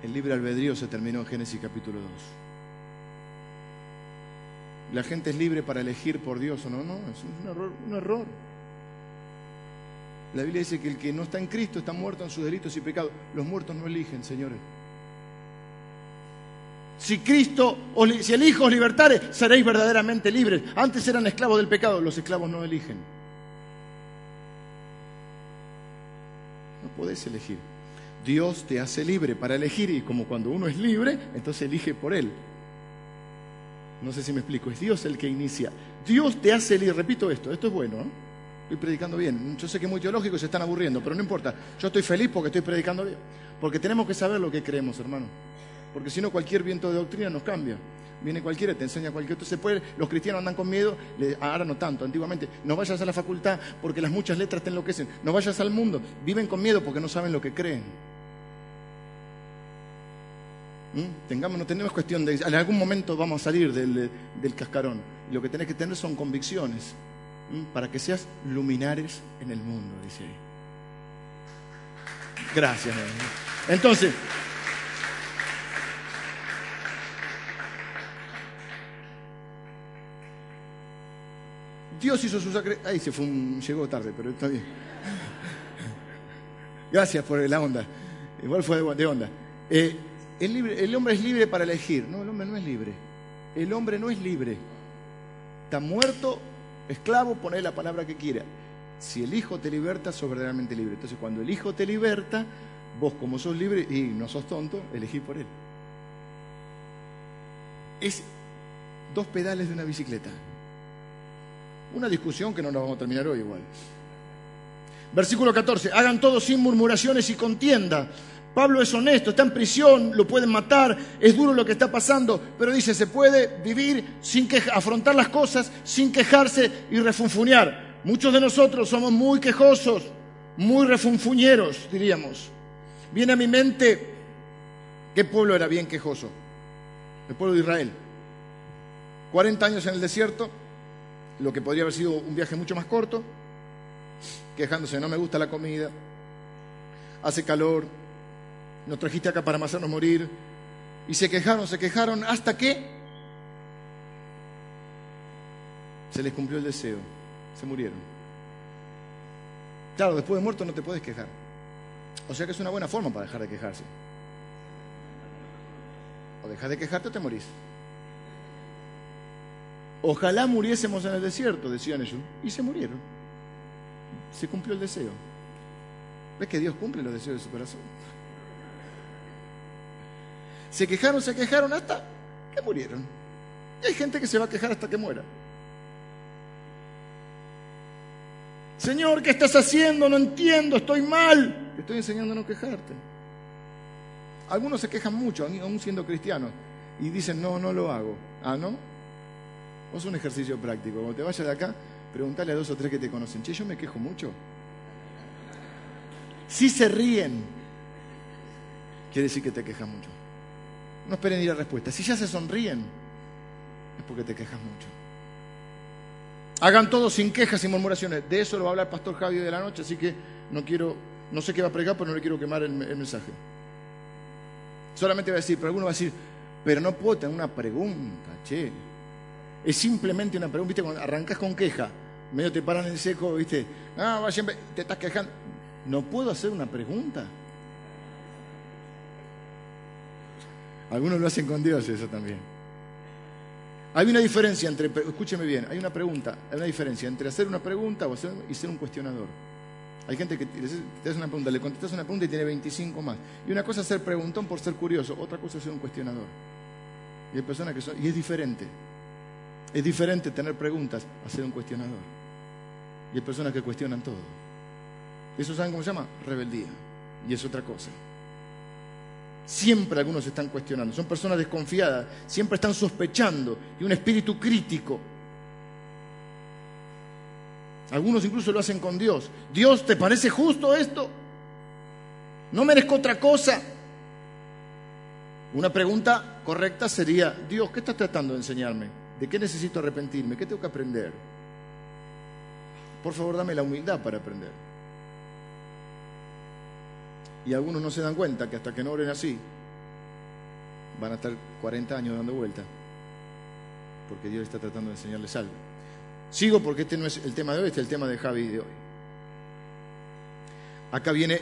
el libre albedrío se terminó en Génesis capítulo 2. La gente es libre para elegir por Dios o no, no, es un error, un error. La Biblia dice que el que no está en Cristo está muerto en sus delitos y pecados. Los muertos no eligen, señores. Si Cristo, si el Hijo os libertare, seréis verdaderamente libres. Antes eran esclavos del pecado, los esclavos no eligen. Podés elegir. Dios te hace libre para elegir y como cuando uno es libre, entonces elige por Él. No sé si me explico, es Dios el que inicia. Dios te hace libre, repito esto, esto es bueno, ¿eh? estoy predicando bien. Yo sé que es muy teológico y se están aburriendo, pero no importa. Yo estoy feliz porque estoy predicando bien. Porque tenemos que saber lo que creemos, hermano porque si no cualquier viento de doctrina nos cambia. Viene cualquiera, te enseña cualquier otro. Los cristianos andan con miedo, ahora no tanto, antiguamente. No vayas a la facultad porque las muchas letras te enloquecen. No vayas al mundo, viven con miedo porque no saben lo que creen. ¿Mm? Tengamos, no tenemos cuestión de. En algún momento vamos a salir del, cascarón. lo que tenés que tener son convicciones ¿Mm? para que seas luminares en el mundo, dice ahí. Gracias. Entonces. Dios hizo su sacrificio. Ahí se fue llegó tarde, pero está bien. Gracias por la onda. Igual fue de onda. Eh, el, hombre es libre para elegir. No, el hombre no es libre. El hombre no es libre. Está muerto, esclavo, pone la palabra que quiera. Si el Hijo te liberta, sos verdaderamente libre. Entonces, cuando el Hijo te liberta, vos como sos libre y no sos tonto, elegí por Él. Es dos pedales de una bicicleta. Una discusión que no nos vamos a terminar hoy igual. Versículo 14, hagan todo sin murmuraciones y contienda. Pablo es honesto, está en prisión, lo pueden matar, es duro lo que está pasando, pero dice, se puede vivir sin que, afrontar las cosas sin quejarse y refunfuñar. Muchos de nosotros somos muy quejosos, muy refunfuñeros, diríamos. Viene a mi mente, ¿qué pueblo era bien quejoso? El pueblo de Israel. 40 años en el desierto, lo que podría haber sido un viaje mucho más corto, quejándose, no me gusta la comida, hace calor, nos trajiste acá para hacernos morir, y se quejaron, se quejaron hasta que se les cumplió el deseo, se murieron. Claro, después de muerto no te puedes quejar. O sea que es una buena forma para dejar de quejarse. O dejas de quejarte o te morís. Ojalá muriésemos en el desierto, decían ellos, y se murieron. Se cumplió el deseo. ¿Ves que Dios cumple los deseos de su corazón? Se quejaron, se quejaron hasta que murieron. Y hay gente que se va a quejar hasta que muera. Señor, ¿qué estás haciendo? No entiendo, estoy mal. Te estoy enseñando a no quejarte. Algunos se quejan mucho, aún siendo cristianos, y dicen, no, no lo hago. Ah, ¿no? Vos un ejercicio práctico. Cuando te vayas de acá, preguntale a dos o tres que te conocen. Che, yo me quejo mucho. Si se ríen, quiere decir que te quejas mucho. No esperen ir a respuesta. Si ya se sonríen, es porque te quejas mucho. Hagan todo sin quejas y murmuraciones. De eso lo va a hablar pastor Javi de la noche, así que no quiero, no sé qué va a pregar, pero no le quiero quemar el, el mensaje. Solamente va a decir, pero alguno va a decir, pero no puedo tener una pregunta, che. Es simplemente una pregunta, ¿viste? Cuando arrancas con queja, Medio te paran en seco, ¿viste? Ah, va siempre, te estás quejando. ¿No puedo hacer una pregunta? Algunos lo hacen con Dios eso también. Hay una diferencia entre, escúcheme bien, hay una pregunta, hay una diferencia entre hacer una pregunta y ser un cuestionador. Hay gente que te hace una pregunta, le contestas una pregunta y tiene 25 más. Y una cosa es ser preguntón por ser curioso, otra cosa es ser un cuestionador. Y hay personas que son, y es diferente. Es diferente tener preguntas a ser un cuestionador. Y hay personas que cuestionan todo. ¿Eso saben cómo se llama? Rebeldía. Y es otra cosa. Siempre algunos están cuestionando. Son personas desconfiadas. Siempre están sospechando. Y un espíritu crítico. Algunos incluso lo hacen con Dios. Dios, ¿te parece justo esto? ¿No merezco otra cosa? Una pregunta correcta sería, Dios, ¿qué estás tratando de enseñarme? ¿De qué necesito arrepentirme? ¿Qué tengo que aprender? Por favor, dame la humildad para aprender. Y algunos no se dan cuenta que hasta que no oren así, van a estar 40 años dando vuelta, porque Dios está tratando de enseñarles algo. Sigo porque este no es el tema de hoy, este es el tema de Javi de hoy. Acá viene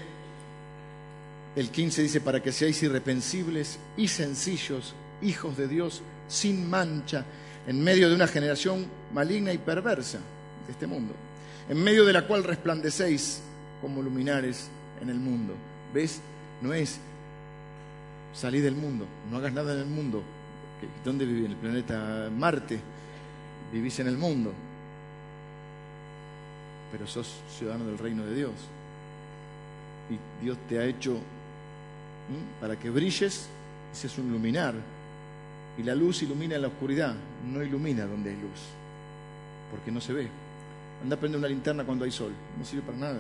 el 15, dice, para que seáis irrepensibles y sencillos, hijos de Dios, sin mancha, en medio de una generación maligna y perversa de este mundo, en medio de la cual resplandecéis como luminares en el mundo. ¿Ves? No es salir del mundo, no hagas nada en el mundo. ¿Dónde viví? En el planeta Marte. Vivís en el mundo pero sos ciudadano del reino de Dios. Y Dios te ha hecho para que brilles, ese es un luminar. Y la luz ilumina en la oscuridad, no ilumina donde hay luz, porque no se ve. Anda a prender una linterna cuando hay sol, no sirve para nada.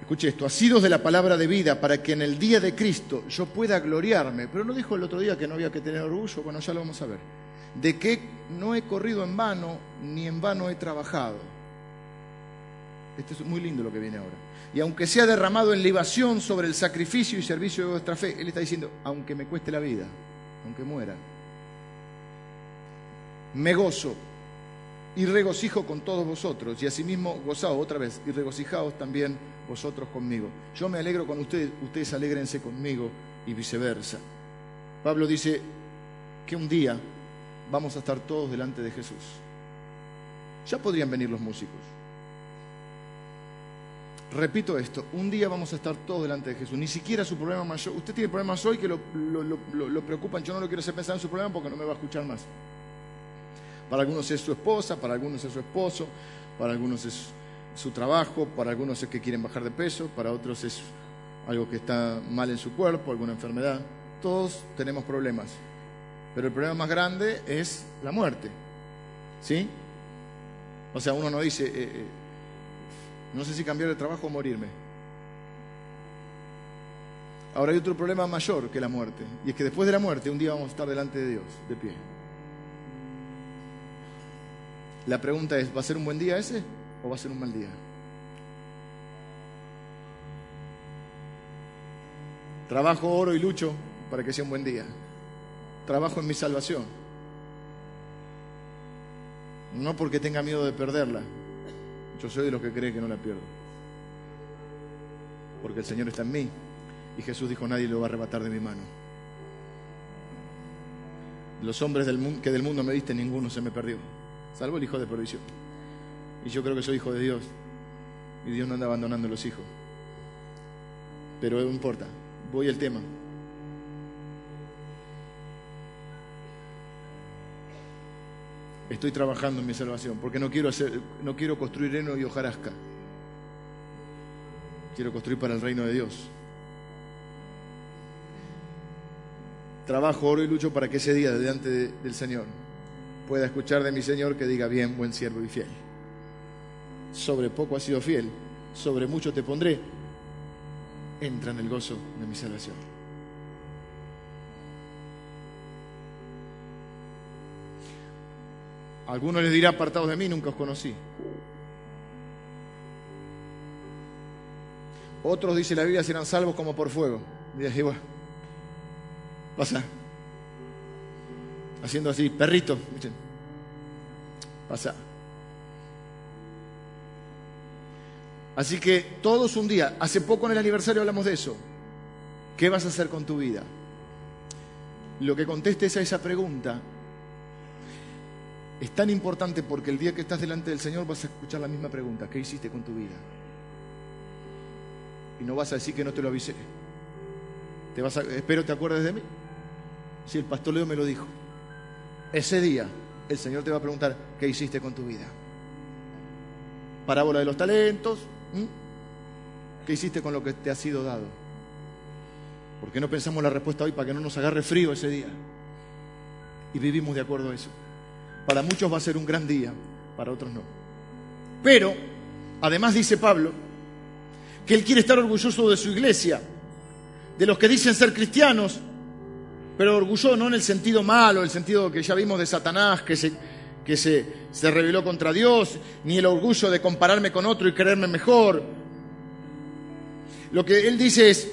Escuche esto, asidos de la palabra de vida para que en el día de Cristo yo pueda gloriarme. Pero no dijo el otro día que no había que tener orgullo, bueno, ya lo vamos a ver de que no he corrido en vano, ni en vano he trabajado. Esto es muy lindo lo que viene ahora. Y aunque sea derramado en libación sobre el sacrificio y servicio de vuestra fe, Él está diciendo, aunque me cueste la vida, aunque muera, me gozo y regocijo con todos vosotros, y asimismo gozaos otra vez, y regocijaos también vosotros conmigo. Yo me alegro con ustedes, ustedes alégrense conmigo, y viceversa. Pablo dice que un día vamos a estar todos delante de Jesús. Ya podrían venir los músicos. Repito esto, un día vamos a estar todos delante de Jesús. Ni siquiera su problema mayor. Usted tiene problemas hoy que lo, preocupan. Yo no lo quiero hacer pensar en su problema porque no me va a escuchar más. Para algunos es su esposa, para algunos es su esposo, para algunos es su trabajo, para algunos es que quieren bajar de peso, para otros es algo que está mal en su cuerpo, alguna enfermedad. Todos tenemos problemas. Pero el problema más grande es la muerte. ¿Sí? O sea, uno no dice, eh, eh, no sé si cambiar de trabajo o morirme. Ahora hay otro problema mayor que la muerte, y es que después de la muerte un día vamos a estar delante de Dios, de pie. La pregunta es, ¿va a ser un buen día ese o va a ser un mal día? Trabajo, oro y lucho para que sea un buen día trabajo en mi salvación. No porque tenga miedo de perderla. Yo soy de los que cree que no la pierdo. Porque el Señor está en mí. Y Jesús dijo, nadie lo va a arrebatar de mi mano. Los hombres que del mundo me diste, ninguno se me perdió. Salvo el hijo de provisión. Y yo creo que soy hijo de Dios. Y Dios no anda abandonando a los hijos. Pero no importa. Voy al tema. Estoy trabajando en mi salvación, porque no quiero, no quiero construir heno y hojarasca. Quiero construir para el reino de Dios. Trabajo, oro y lucho para que ese día delante del Señor pueda escuchar de mi Señor que diga bien, buen siervo y fiel. Sobre poco has sido fiel, sobre mucho te pondré. Entra en el gozo de mi salvación. Algunos les dirá apartados de mí, nunca os conocí. Otros, dice la Biblia, serán salvos como por fuego. Y bueno, pasa. Haciendo así, perrito. Pasa. Así que todos un día, hace poco en el aniversario hablamos de eso. ¿Qué vas a hacer con tu vida? Lo que contestes a esa pregunta es tan importante porque el día que estás delante del Señor vas a escuchar la misma pregunta. ¿Qué hiciste con tu vida? Y no vas a decir que no te lo avisé. Te vas a, espero te acuerdes de mí. Si el pastor Leo me lo dijo. Ese día el Señor te va a preguntar, ¿qué hiciste con tu vida? Parábola de los talentos. ¿Qué hiciste con lo que te ha sido dado? ¿Por qué no pensamos la respuesta hoy para que no nos agarre frío ese día? Y vivimos de acuerdo a eso. Para muchos va a ser un gran día, para otros no. Pero, además dice Pablo, que él quiere estar orgulloso de su iglesia, de los que dicen ser cristianos, pero orgulloso no en el sentido malo, el sentido que ya vimos de Satanás, que se, que se, se rebeló contra Dios, ni el orgullo de compararme con otro y creerme mejor. Lo que él dice es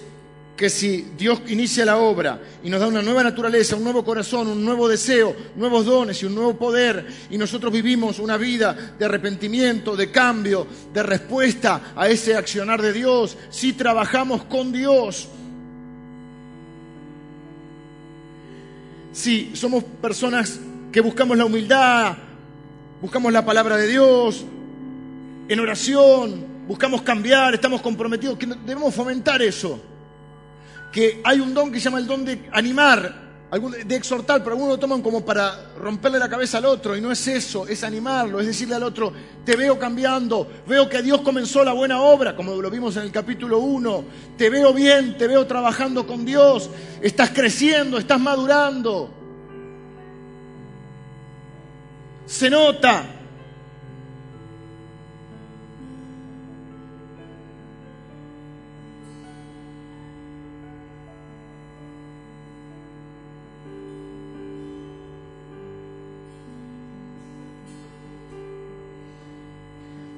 que si Dios inicia la obra y nos da una nueva naturaleza, un nuevo corazón, un nuevo deseo, nuevos dones y un nuevo poder, y nosotros vivimos una vida de arrepentimiento, de cambio, de respuesta a ese accionar de Dios, si trabajamos con Dios, si somos personas que buscamos la humildad, buscamos la palabra de Dios, en oración, buscamos cambiar, estamos comprometidos, que debemos fomentar eso. Que hay un don que se llama el don de animar, de exhortar, pero algunos lo toman como para romperle la cabeza al otro, y no es eso, es animarlo, es decirle al otro, te veo cambiando, veo que Dios comenzó la buena obra, como lo vimos en el capítulo 1, te veo bien, te veo trabajando con Dios, estás creciendo, estás madurando. Se nota,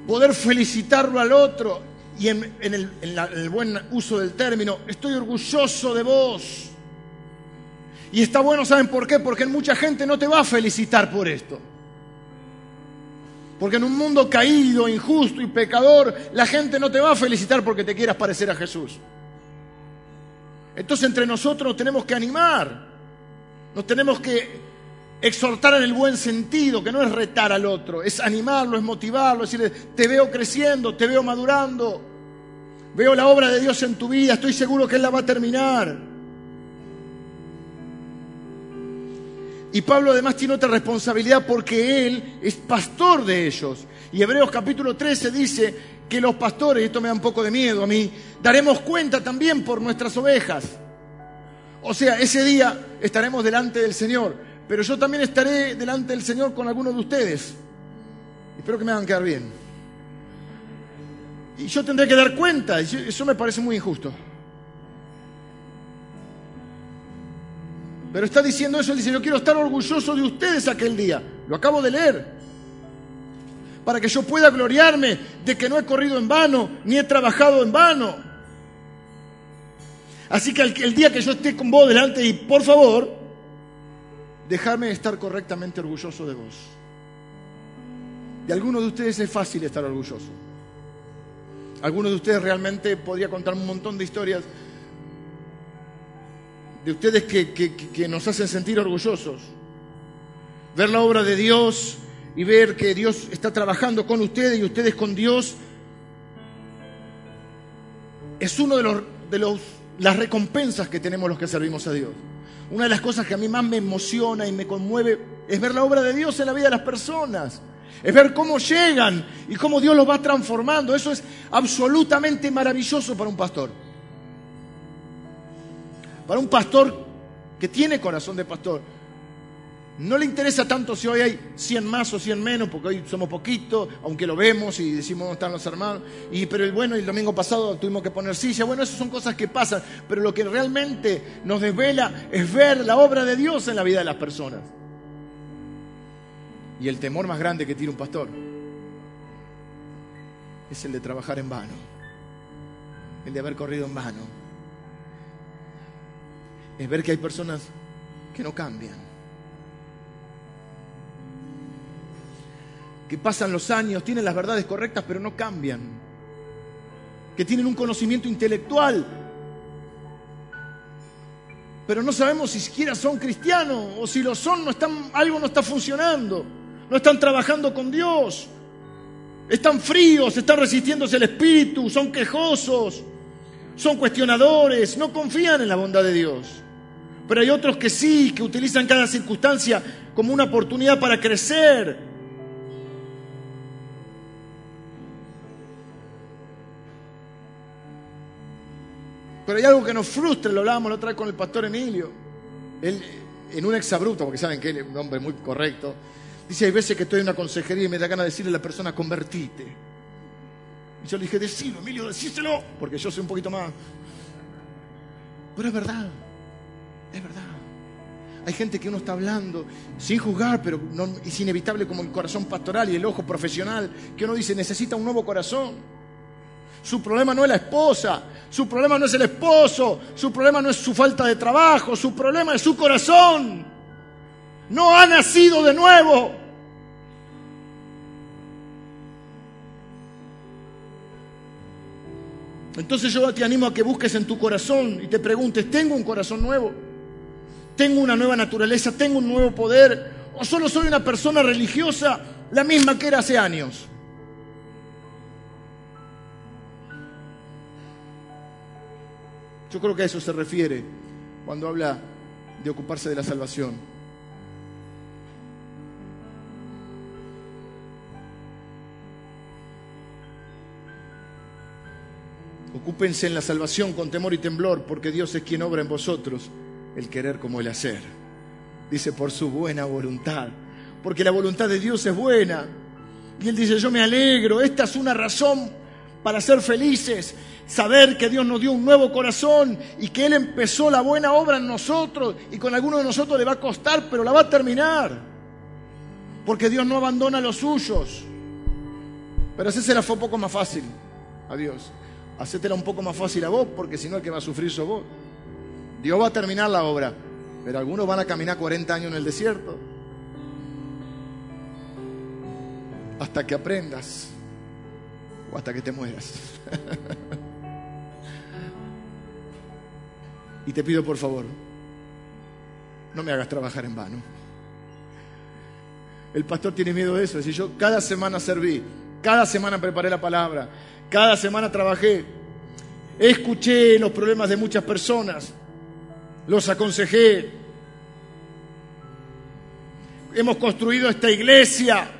poder felicitarlo al otro y en, el, buen uso del término, estoy orgulloso de vos. Y está bueno, ¿saben por qué? Porque mucha gente no te va a felicitar por esto. Porque en un mundo caído, injusto y pecador, la gente no te va a felicitar porque te quieras parecer a Jesús. Entonces entre nosotros nos tenemos que animar, nos tenemos que Exhortar en el buen sentido, que no es retar al otro, es animarlo, es motivarlo, es decirle, te veo creciendo, te veo madurando, veo la obra de Dios en tu vida, estoy seguro que Él la va a terminar. Y Pablo además tiene otra responsabilidad porque Él es pastor de ellos. Y Hebreos capítulo 13 dice que los pastores, y esto me da un poco de miedo a mí, daremos cuenta también por nuestras ovejas. O sea, ese día estaremos delante del Señor pero yo también estaré delante del Señor con algunos de ustedes. Espero que me hagan quedar bien. Y yo tendré que dar cuenta, eso me parece muy injusto. Pero está diciendo eso, él dice, yo quiero estar orgulloso de ustedes aquel día. Lo acabo de leer. Para que yo pueda gloriarme de que no he corrido en vano, ni he trabajado en vano. Así que el día que yo esté con vos delante y por favor, Déjame estar correctamente orgulloso de vos. De algunos de ustedes es fácil estar orgulloso. Algunos de ustedes realmente podría contar un montón de historias de ustedes que, que, nos hacen sentir orgullosos. Ver la obra de Dios y ver que Dios está trabajando con ustedes y ustedes con Dios es uno de los, de los las recompensas que tenemos los que servimos a Dios. Una de las cosas que a mí más me emociona y me conmueve es ver la obra de Dios en la vida de las personas. Es ver cómo llegan y cómo Dios los va transformando. Eso es absolutamente maravilloso para un pastor. Para un pastor que tiene corazón de pastor. No le interesa tanto si hoy hay 100 más o 100 menos, porque hoy somos poquitos, aunque lo vemos y decimos dónde están los hermanos. Y, pero el bueno, el domingo pasado tuvimos que poner silla. Bueno, esas son cosas que pasan, pero lo que realmente nos desvela es ver la obra de Dios en la vida de las personas. Y el temor más grande que tiene un pastor es el de trabajar en vano, el de haber corrido en vano. Es ver que hay personas que no cambian que pasan los años, tienen las verdades correctas, pero no cambian. Que tienen un conocimiento intelectual, pero no sabemos si siquiera son cristianos o si lo son, no están, algo no está funcionando, no están trabajando con Dios, están fríos, están resistiéndose al Espíritu, son quejosos, son cuestionadores, no confían en la bondad de Dios. Pero hay otros que sí, que utilizan cada circunstancia como una oportunidad para crecer, Pero hay algo que nos frustra, lo hablábamos la otra vez con el pastor Emilio. Él, en un exabrupto, porque saben que él es un hombre muy correcto, dice, hay veces que estoy en una consejería y me da ganas de decirle a la persona, convertite. Y yo le dije, decilo, Emilio, decíselo, porque yo soy un poquito más... Pero es verdad, es verdad. Hay gente que uno está hablando sin juzgar, pero no, es inevitable como el corazón pastoral y el ojo profesional, que uno dice, necesita un nuevo corazón. Su problema no es la esposa, su problema no es el esposo, su problema no es su falta de trabajo, su problema es su corazón. No ha nacido de nuevo. Entonces yo te animo a que busques en tu corazón y te preguntes, ¿tengo un corazón nuevo? ¿Tengo una nueva naturaleza? ¿Tengo un nuevo poder? ¿O solo soy una persona religiosa la misma que era hace años? Yo creo que a eso se refiere cuando habla de ocuparse de la salvación. Ocúpense en la salvación con temor y temblor, porque Dios es quien obra en vosotros el querer como el hacer. Dice, por su buena voluntad, porque la voluntad de Dios es buena. Y Él dice, yo me alegro, esta es una razón para ser felices, saber que Dios nos dio un nuevo corazón y que Él empezó la buena obra en nosotros y con alguno de nosotros le va a costar, pero la va a terminar. Porque Dios no abandona a los suyos. Pero hacésela fue un poco más fácil a Dios. Hacétela un poco más fácil a vos, porque si no el que va a sufrir sos vos. Dios va a terminar la obra, pero algunos van a caminar 40 años en el desierto. Hasta que aprendas o hasta que te mueras. y te pido por favor, no me hagas trabajar en vano. El pastor tiene miedo de eso. Si yo cada semana serví, cada semana preparé la palabra, cada semana trabajé, escuché los problemas de muchas personas, los aconsejé. Hemos construido esta iglesia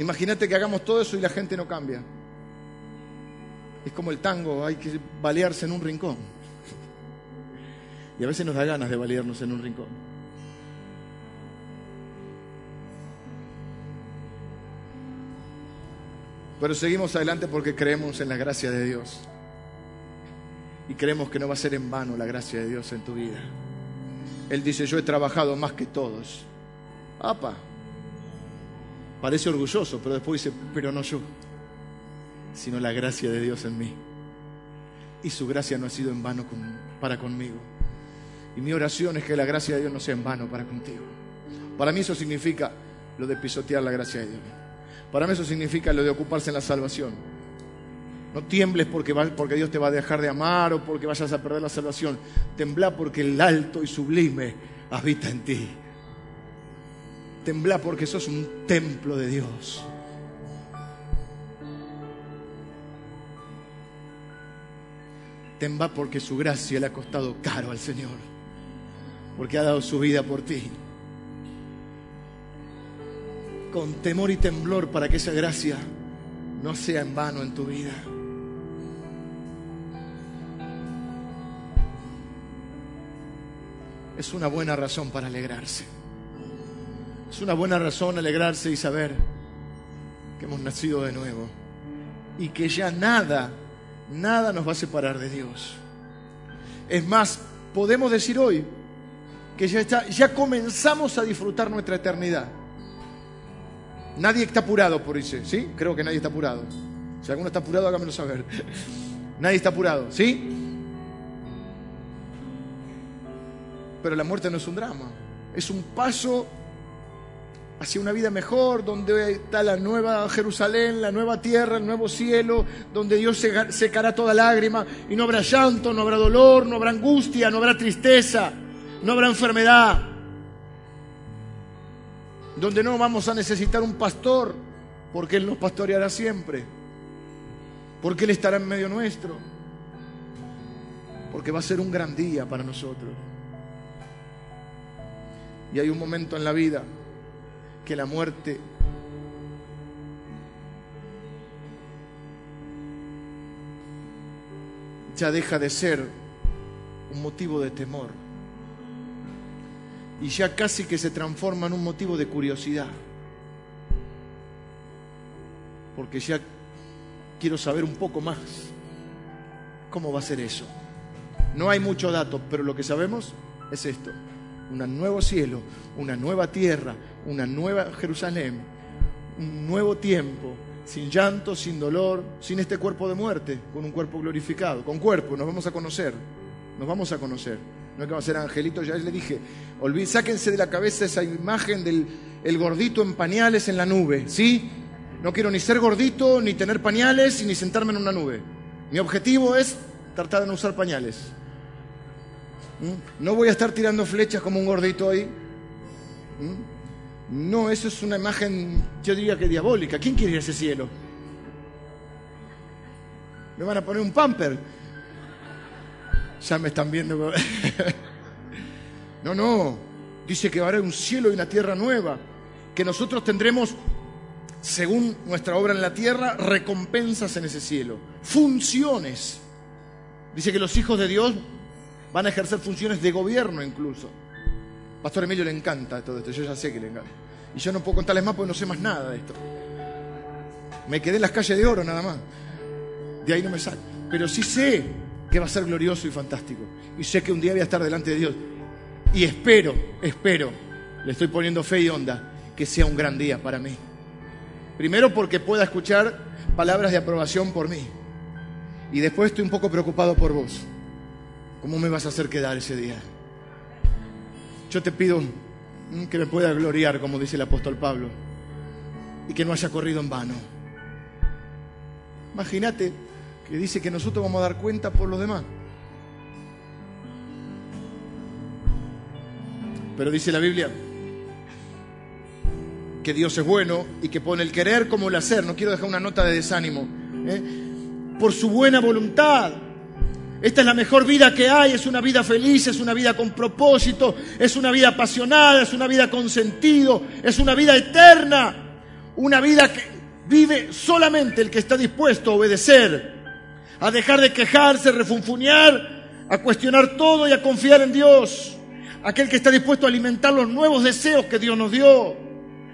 Imagínate que hagamos todo eso y la gente no cambia. Es como el tango, hay que balearse en un rincón. Y a veces nos da ganas de balearnos en un rincón. Pero seguimos adelante porque creemos en la gracia de Dios. Y creemos que no va a ser en vano la gracia de Dios en tu vida. Él dice, yo he trabajado más que todos. Apa, Parece orgulloso, pero después dice, pero no yo, sino la gracia de Dios en mí. Y su gracia no ha sido en vano para conmigo. Y mi oración es que la gracia de Dios no sea en vano para contigo. Para mí eso significa lo de pisotear la gracia de Dios. Para mí eso significa lo de ocuparse en la salvación. No tiembles porque, porque Dios te va a dejar de amar o porque vayas a perder la salvación. Tembla porque el alto y sublime habita en ti. Tembla porque sos un templo de Dios. Tembla porque su gracia le ha costado caro al Señor. Porque ha dado su vida por ti. Con temor y temblor para que esa gracia no sea en vano en tu vida. Es una buena razón para alegrarse. Es una buena razón alegrarse y saber que hemos nacido de nuevo y que ya nada, nada nos va a separar de Dios. Es más, podemos decir hoy que ya, está, ya comenzamos a disfrutar nuestra eternidad. Nadie está apurado por irse, ¿sí? Creo que nadie está apurado. Si alguno está apurado, hágamelo saber. Nadie está apurado, ¿sí? Pero la muerte no es un drama, es un paso hacia una vida mejor, donde está la nueva Jerusalén, la nueva tierra, el nuevo cielo, donde Dios secará toda lágrima y no habrá llanto, no habrá dolor, no habrá angustia, no habrá tristeza, no habrá enfermedad, donde no vamos a necesitar un pastor, porque Él nos pastoreará siempre, porque Él estará en medio nuestro, porque va a ser un gran día para nosotros. Y hay un momento en la vida que la muerte ya deja de ser un motivo de temor y ya casi que se transforma en un motivo de curiosidad. Porque ya quiero saber un poco más cómo va a ser eso. No hay muchos datos, pero lo que sabemos es esto un nuevo cielo, una nueva tierra, una nueva Jerusalén, un nuevo tiempo, sin llanto, sin dolor, sin este cuerpo de muerte, con un cuerpo glorificado, con cuerpo, nos vamos a conocer, nos vamos a conocer. No es que va a ser angelito, ya le dije, olvid, sáquense de la cabeza esa imagen del el gordito en pañales en la nube, ¿sí? No quiero ni ser gordito, ni tener pañales, ni sentarme en una nube. Mi objetivo es tratar de no usar pañales. ¿Mm? No voy a estar tirando flechas como un gordito ahí. ¿Mm? No, eso es una imagen, yo diría que diabólica. ¿Quién quiere ir a ese cielo? Me van a poner un pamper. Ya me están viendo. no, no. Dice que va un cielo y una tierra nueva. Que nosotros tendremos, según nuestra obra en la tierra, recompensas en ese cielo. Funciones. Dice que los hijos de Dios van a ejercer funciones de gobierno incluso. Pastor Emilio le encanta todo esto, yo ya sé que le encanta. Y yo no puedo contarles más porque no sé más nada de esto. Me quedé en las calles de oro nada más. De ahí no me saco. Pero sí sé que va a ser glorioso y fantástico. Y sé que un día voy a estar delante de Dios. Y espero, espero, le estoy poniendo fe y onda, que sea un gran día para mí. Primero porque pueda escuchar palabras de aprobación por mí. Y después estoy un poco preocupado por vos. ¿Cómo me vas a hacer quedar ese día? Yo te pido que me pueda gloriar, como dice el apóstol Pablo, y que no haya corrido en vano. Imagínate que dice que nosotros vamos a dar cuenta por los demás. Pero dice la Biblia que Dios es bueno y que pone el querer como el hacer. No quiero dejar una nota de desánimo. ¿eh? Por su buena voluntad esta es la mejor vida que hay, es una vida feliz, es una vida con propósito, es una vida apasionada, es una vida con sentido, es una vida eterna, una vida que vive solamente el que está dispuesto a obedecer, a dejar de quejarse, refunfuñar, a cuestionar todo y a confiar en Dios, aquel que está dispuesto a alimentar los nuevos deseos que Dios nos dio,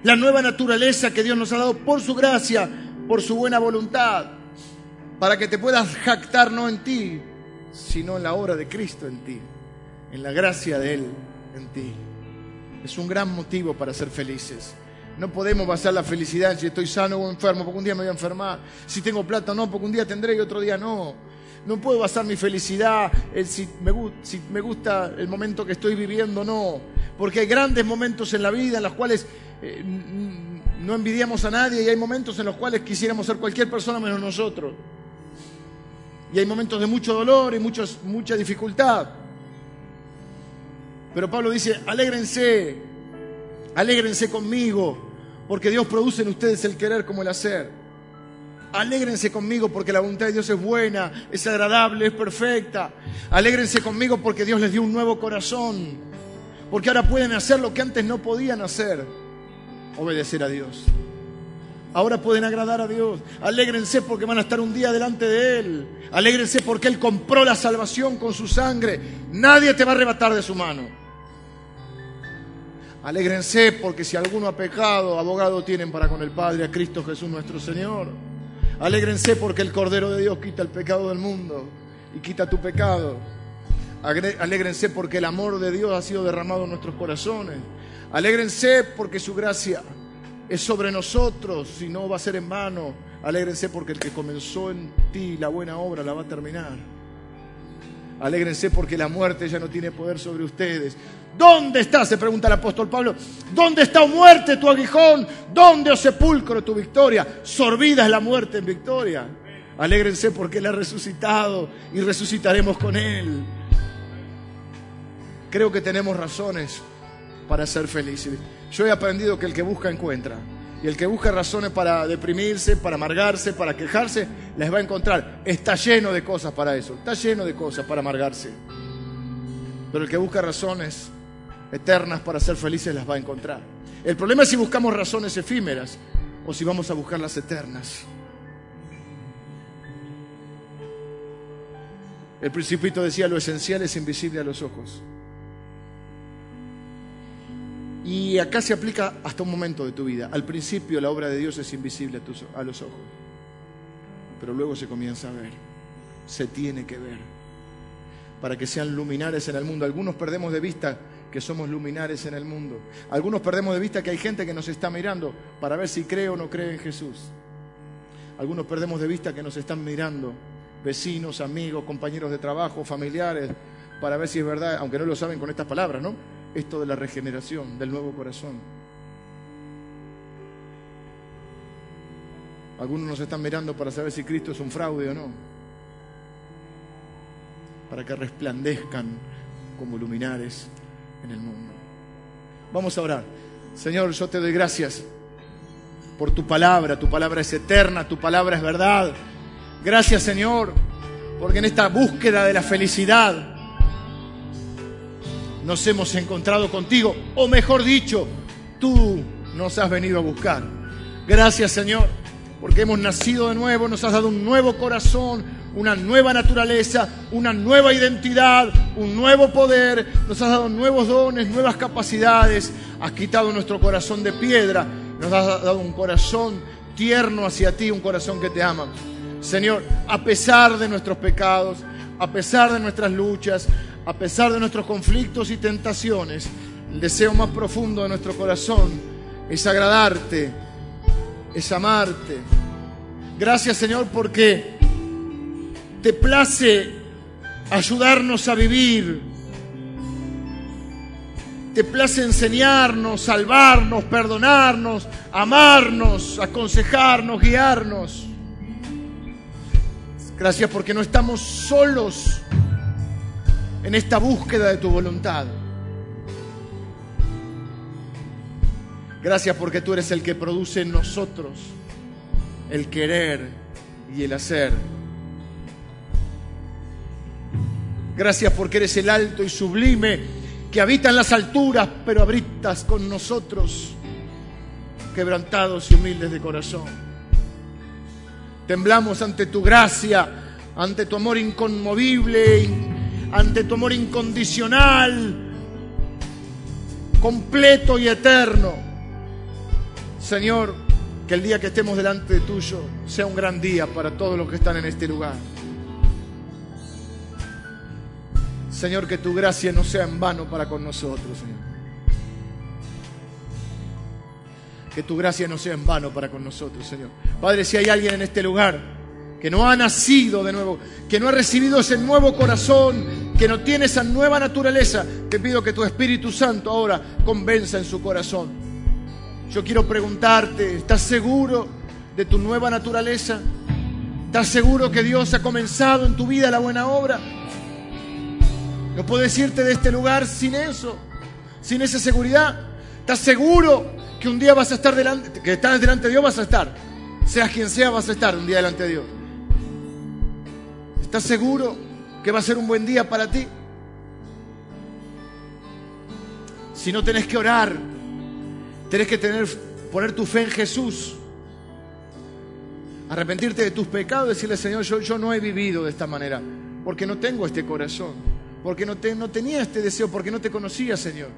la nueva naturaleza que Dios nos ha dado por su gracia, por su buena voluntad, para que te puedas jactar no en ti, sino en la obra de Cristo en ti, en la gracia de Él en ti. Es un gran motivo para ser felices. No podemos basar la felicidad en si estoy sano o enfermo, porque un día me voy a enfermar. Si tengo plata, no, porque un día tendré y otro día no. No puedo basar mi felicidad en si me, gusta el momento que estoy viviendo, no. Porque hay grandes momentos en la vida en los cuales eh, no envidiamos a nadie y hay momentos en los cuales quisiéramos ser cualquier persona menos nosotros y hay momentos de mucho dolor y muchos, mucha dificultad. Pero Pablo dice, alégrense, alégrense conmigo, porque Dios produce en ustedes el querer como el hacer. Alégrense conmigo porque la voluntad de Dios es buena, es agradable, es perfecta. Alégrense conmigo porque Dios les dio un nuevo corazón, porque ahora pueden hacer lo que antes no podían hacer, obedecer a Dios. Ahora pueden agradar a Dios. Alégrense porque van a estar un día delante de Él. Alégrense porque Él compró la salvación con su sangre. Nadie te va a arrebatar de su mano. Alégrense porque si alguno ha pecado, abogado tienen para con el Padre, a Cristo Jesús nuestro Señor. Alégrense porque el Cordero de Dios quita el pecado del mundo y quita tu pecado. Alégrense porque el amor de Dios ha sido derramado en nuestros corazones. Alégrense porque su gracia es sobre nosotros, si no va a ser en vano. Alégrense porque el que comenzó en ti la buena obra la va a terminar. Alégrense porque la muerte ya no tiene poder sobre ustedes. ¿Dónde está? Se pregunta el apóstol Pablo. ¿Dónde está, oh muerte, tu aguijón? ¿Dónde, oh sepulcro, tu victoria? Sorbida es la muerte en victoria. Alégrense porque Él ha resucitado y resucitaremos con Él. Creo que tenemos razones para ser felices. Yo he aprendido que el que busca encuentra. Y el que busca razones para deprimirse, para amargarse, para quejarse, las va a encontrar. Está lleno de cosas para eso. Está lleno de cosas para amargarse. Pero el que busca razones eternas para ser felices las va a encontrar. El problema es si buscamos razones efímeras o si vamos a buscar las eternas. El principito decía, lo esencial es invisible a los ojos. Y acá se aplica hasta un momento de tu vida. Al principio la obra de Dios es invisible a, a los ojos, pero luego se comienza a ver, se tiene que ver, para que sean luminares en el mundo. Algunos perdemos de vista que somos luminares en el mundo. Algunos perdemos de vista que hay gente que nos está mirando para ver si cree o no cree en Jesús. Algunos perdemos de vista que nos están mirando vecinos, amigos, compañeros de trabajo, familiares, para ver si es verdad, aunque no lo saben con estas palabras, ¿no? Esto de la regeneración, del nuevo corazón. Algunos nos están mirando para saber si Cristo es un fraude o no, para que resplandezcan como luminares en el mundo. Vamos a orar. Señor, yo te doy gracias por tu palabra, tu palabra es eterna, tu palabra es verdad. Gracias Señor, porque en esta búsqueda de la felicidad, nos hemos encontrado contigo, o mejor dicho, tú nos has venido a buscar. Gracias Señor, porque hemos nacido de nuevo, nos has dado un nuevo corazón, una nueva naturaleza, una nueva identidad, un nuevo poder, nos has dado nuevos dones, nuevas capacidades, has quitado nuestro corazón de piedra, nos has dado un corazón tierno hacia ti, un corazón que te ama. Señor, a pesar de nuestros pecados, a pesar de nuestras luchas, a pesar de nuestros conflictos y tentaciones, el deseo más profundo de nuestro corazón es agradarte, es amarte. Gracias Señor porque te place ayudarnos a vivir, te place enseñarnos, salvarnos, perdonarnos, amarnos, aconsejarnos, guiarnos. Gracias porque no estamos solos en esta búsqueda de tu voluntad. Gracias porque tú eres el que produce en nosotros el querer y el hacer. Gracias porque eres el alto y sublime que habita en las alturas, pero habitas con nosotros, quebrantados y humildes de corazón. Temblamos ante tu gracia, ante tu amor inconmovible, ante tu amor incondicional, completo y eterno. Señor, que el día que estemos delante de tuyo sea un gran día para todos los que están en este lugar. Señor, que tu gracia no sea en vano para con nosotros, Señor. Que tu gracia no sea en vano para con nosotros, Señor. Padre, si hay alguien en este lugar que no ha nacido de nuevo, que no ha recibido ese nuevo corazón, que no tiene esa nueva naturaleza, te pido que tu Espíritu Santo ahora convenza en su corazón. Yo quiero preguntarte, ¿estás seguro de tu nueva naturaleza? ¿Estás seguro que Dios ha comenzado en tu vida la buena obra? No puedes irte de este lugar sin eso, sin esa seguridad. ¿Estás seguro que un día vas a estar delante, que estás delante de Dios vas a estar? Seas quien sea, vas a estar un día delante de Dios. ¿Estás seguro que va a ser un buen día para ti? Si no tenés que orar, tenés que tener, poner tu fe en Jesús. Arrepentirte de tus pecados, decirle, Señor, yo, no he vivido de esta manera, porque no tengo este corazón, porque no, te, no tenía este deseo, porque no te conocía, Señor.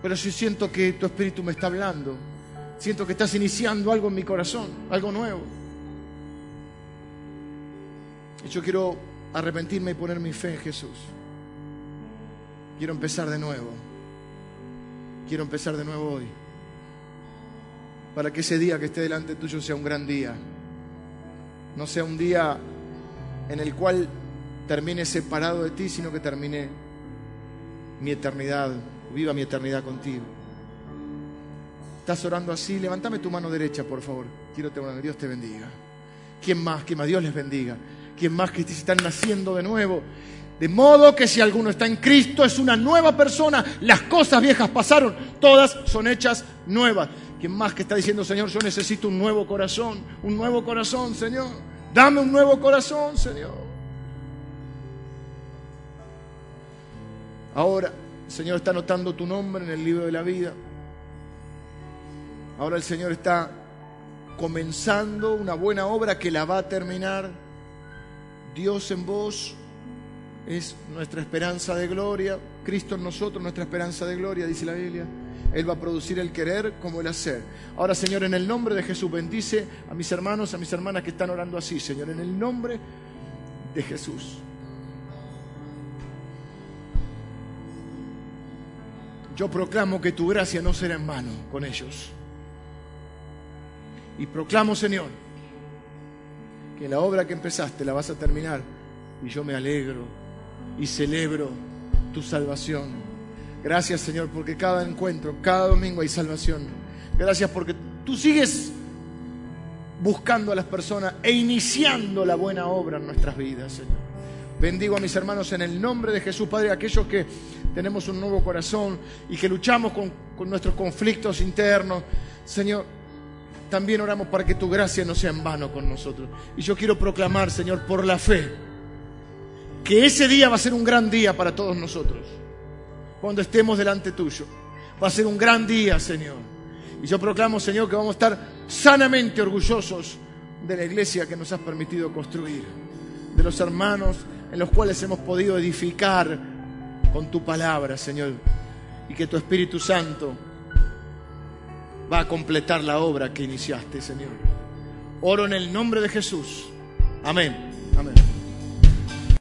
Pero yo siento que tu espíritu me está hablando, siento que estás iniciando algo en mi corazón, algo nuevo. Y yo quiero arrepentirme y poner mi fe en Jesús. Quiero empezar de nuevo. Quiero empezar de nuevo hoy. Para que ese día que esté delante tuyo sea un gran día. No sea un día en el cual termine separado de ti, sino que termine mi eternidad, viva mi eternidad contigo. ¿Estás orando así? Levántame tu mano derecha, por favor. Quiero tener Dios te bendiga. ¿Quién más? ¿Quién más? Dios les bendiga. ¿Quién más que están naciendo de nuevo? De modo que si alguno está en Cristo es una nueva persona, las cosas viejas pasaron, todas son hechas nuevas. ¿Quién más que está diciendo, Señor, yo necesito un nuevo corazón, un nuevo corazón, Señor? Dame un nuevo corazón, Señor. Ahora, Señor está anotando tu nombre en el libro de la vida. Ahora el Señor está comenzando una buena obra que la va a terminar. Dios en vos es nuestra esperanza de gloria. Cristo en nosotros, nuestra esperanza de gloria, dice la Biblia. Él va a producir el querer como el hacer. Ahora, Señor, en el nombre de Jesús, bendice a mis hermanos, a mis hermanas que están orando así, Señor, en el nombre de Jesús. Yo proclamo que tu gracia no será en vano con ellos. Y proclamo, Señor, que la obra que empezaste la vas a terminar. Y yo me alegro y celebro tu salvación. Gracias, Señor, porque cada encuentro, cada domingo hay salvación. Gracias porque tú sigues buscando a las personas e iniciando la buena obra en nuestras vidas, Señor. Bendigo a mis hermanos en el nombre de Jesús, Padre, aquellos que tenemos un nuevo corazón y que luchamos con, nuestros conflictos internos. Señor, también oramos para que tu gracia no sea en vano con nosotros. Y yo quiero proclamar, Señor, por la fe, que ese día va a ser un gran día para todos nosotros. Cuando estemos delante tuyo. Va a ser un gran día, Señor. Y yo proclamo, Señor, que vamos a estar sanamente orgullosos de la iglesia que nos has permitido construir. De los hermanos en los cuales hemos podido edificar con tu palabra, Señor, y que tu Espíritu Santo va a completar la obra que iniciaste, Señor. Oro en el nombre de Jesús. Amén. Amén.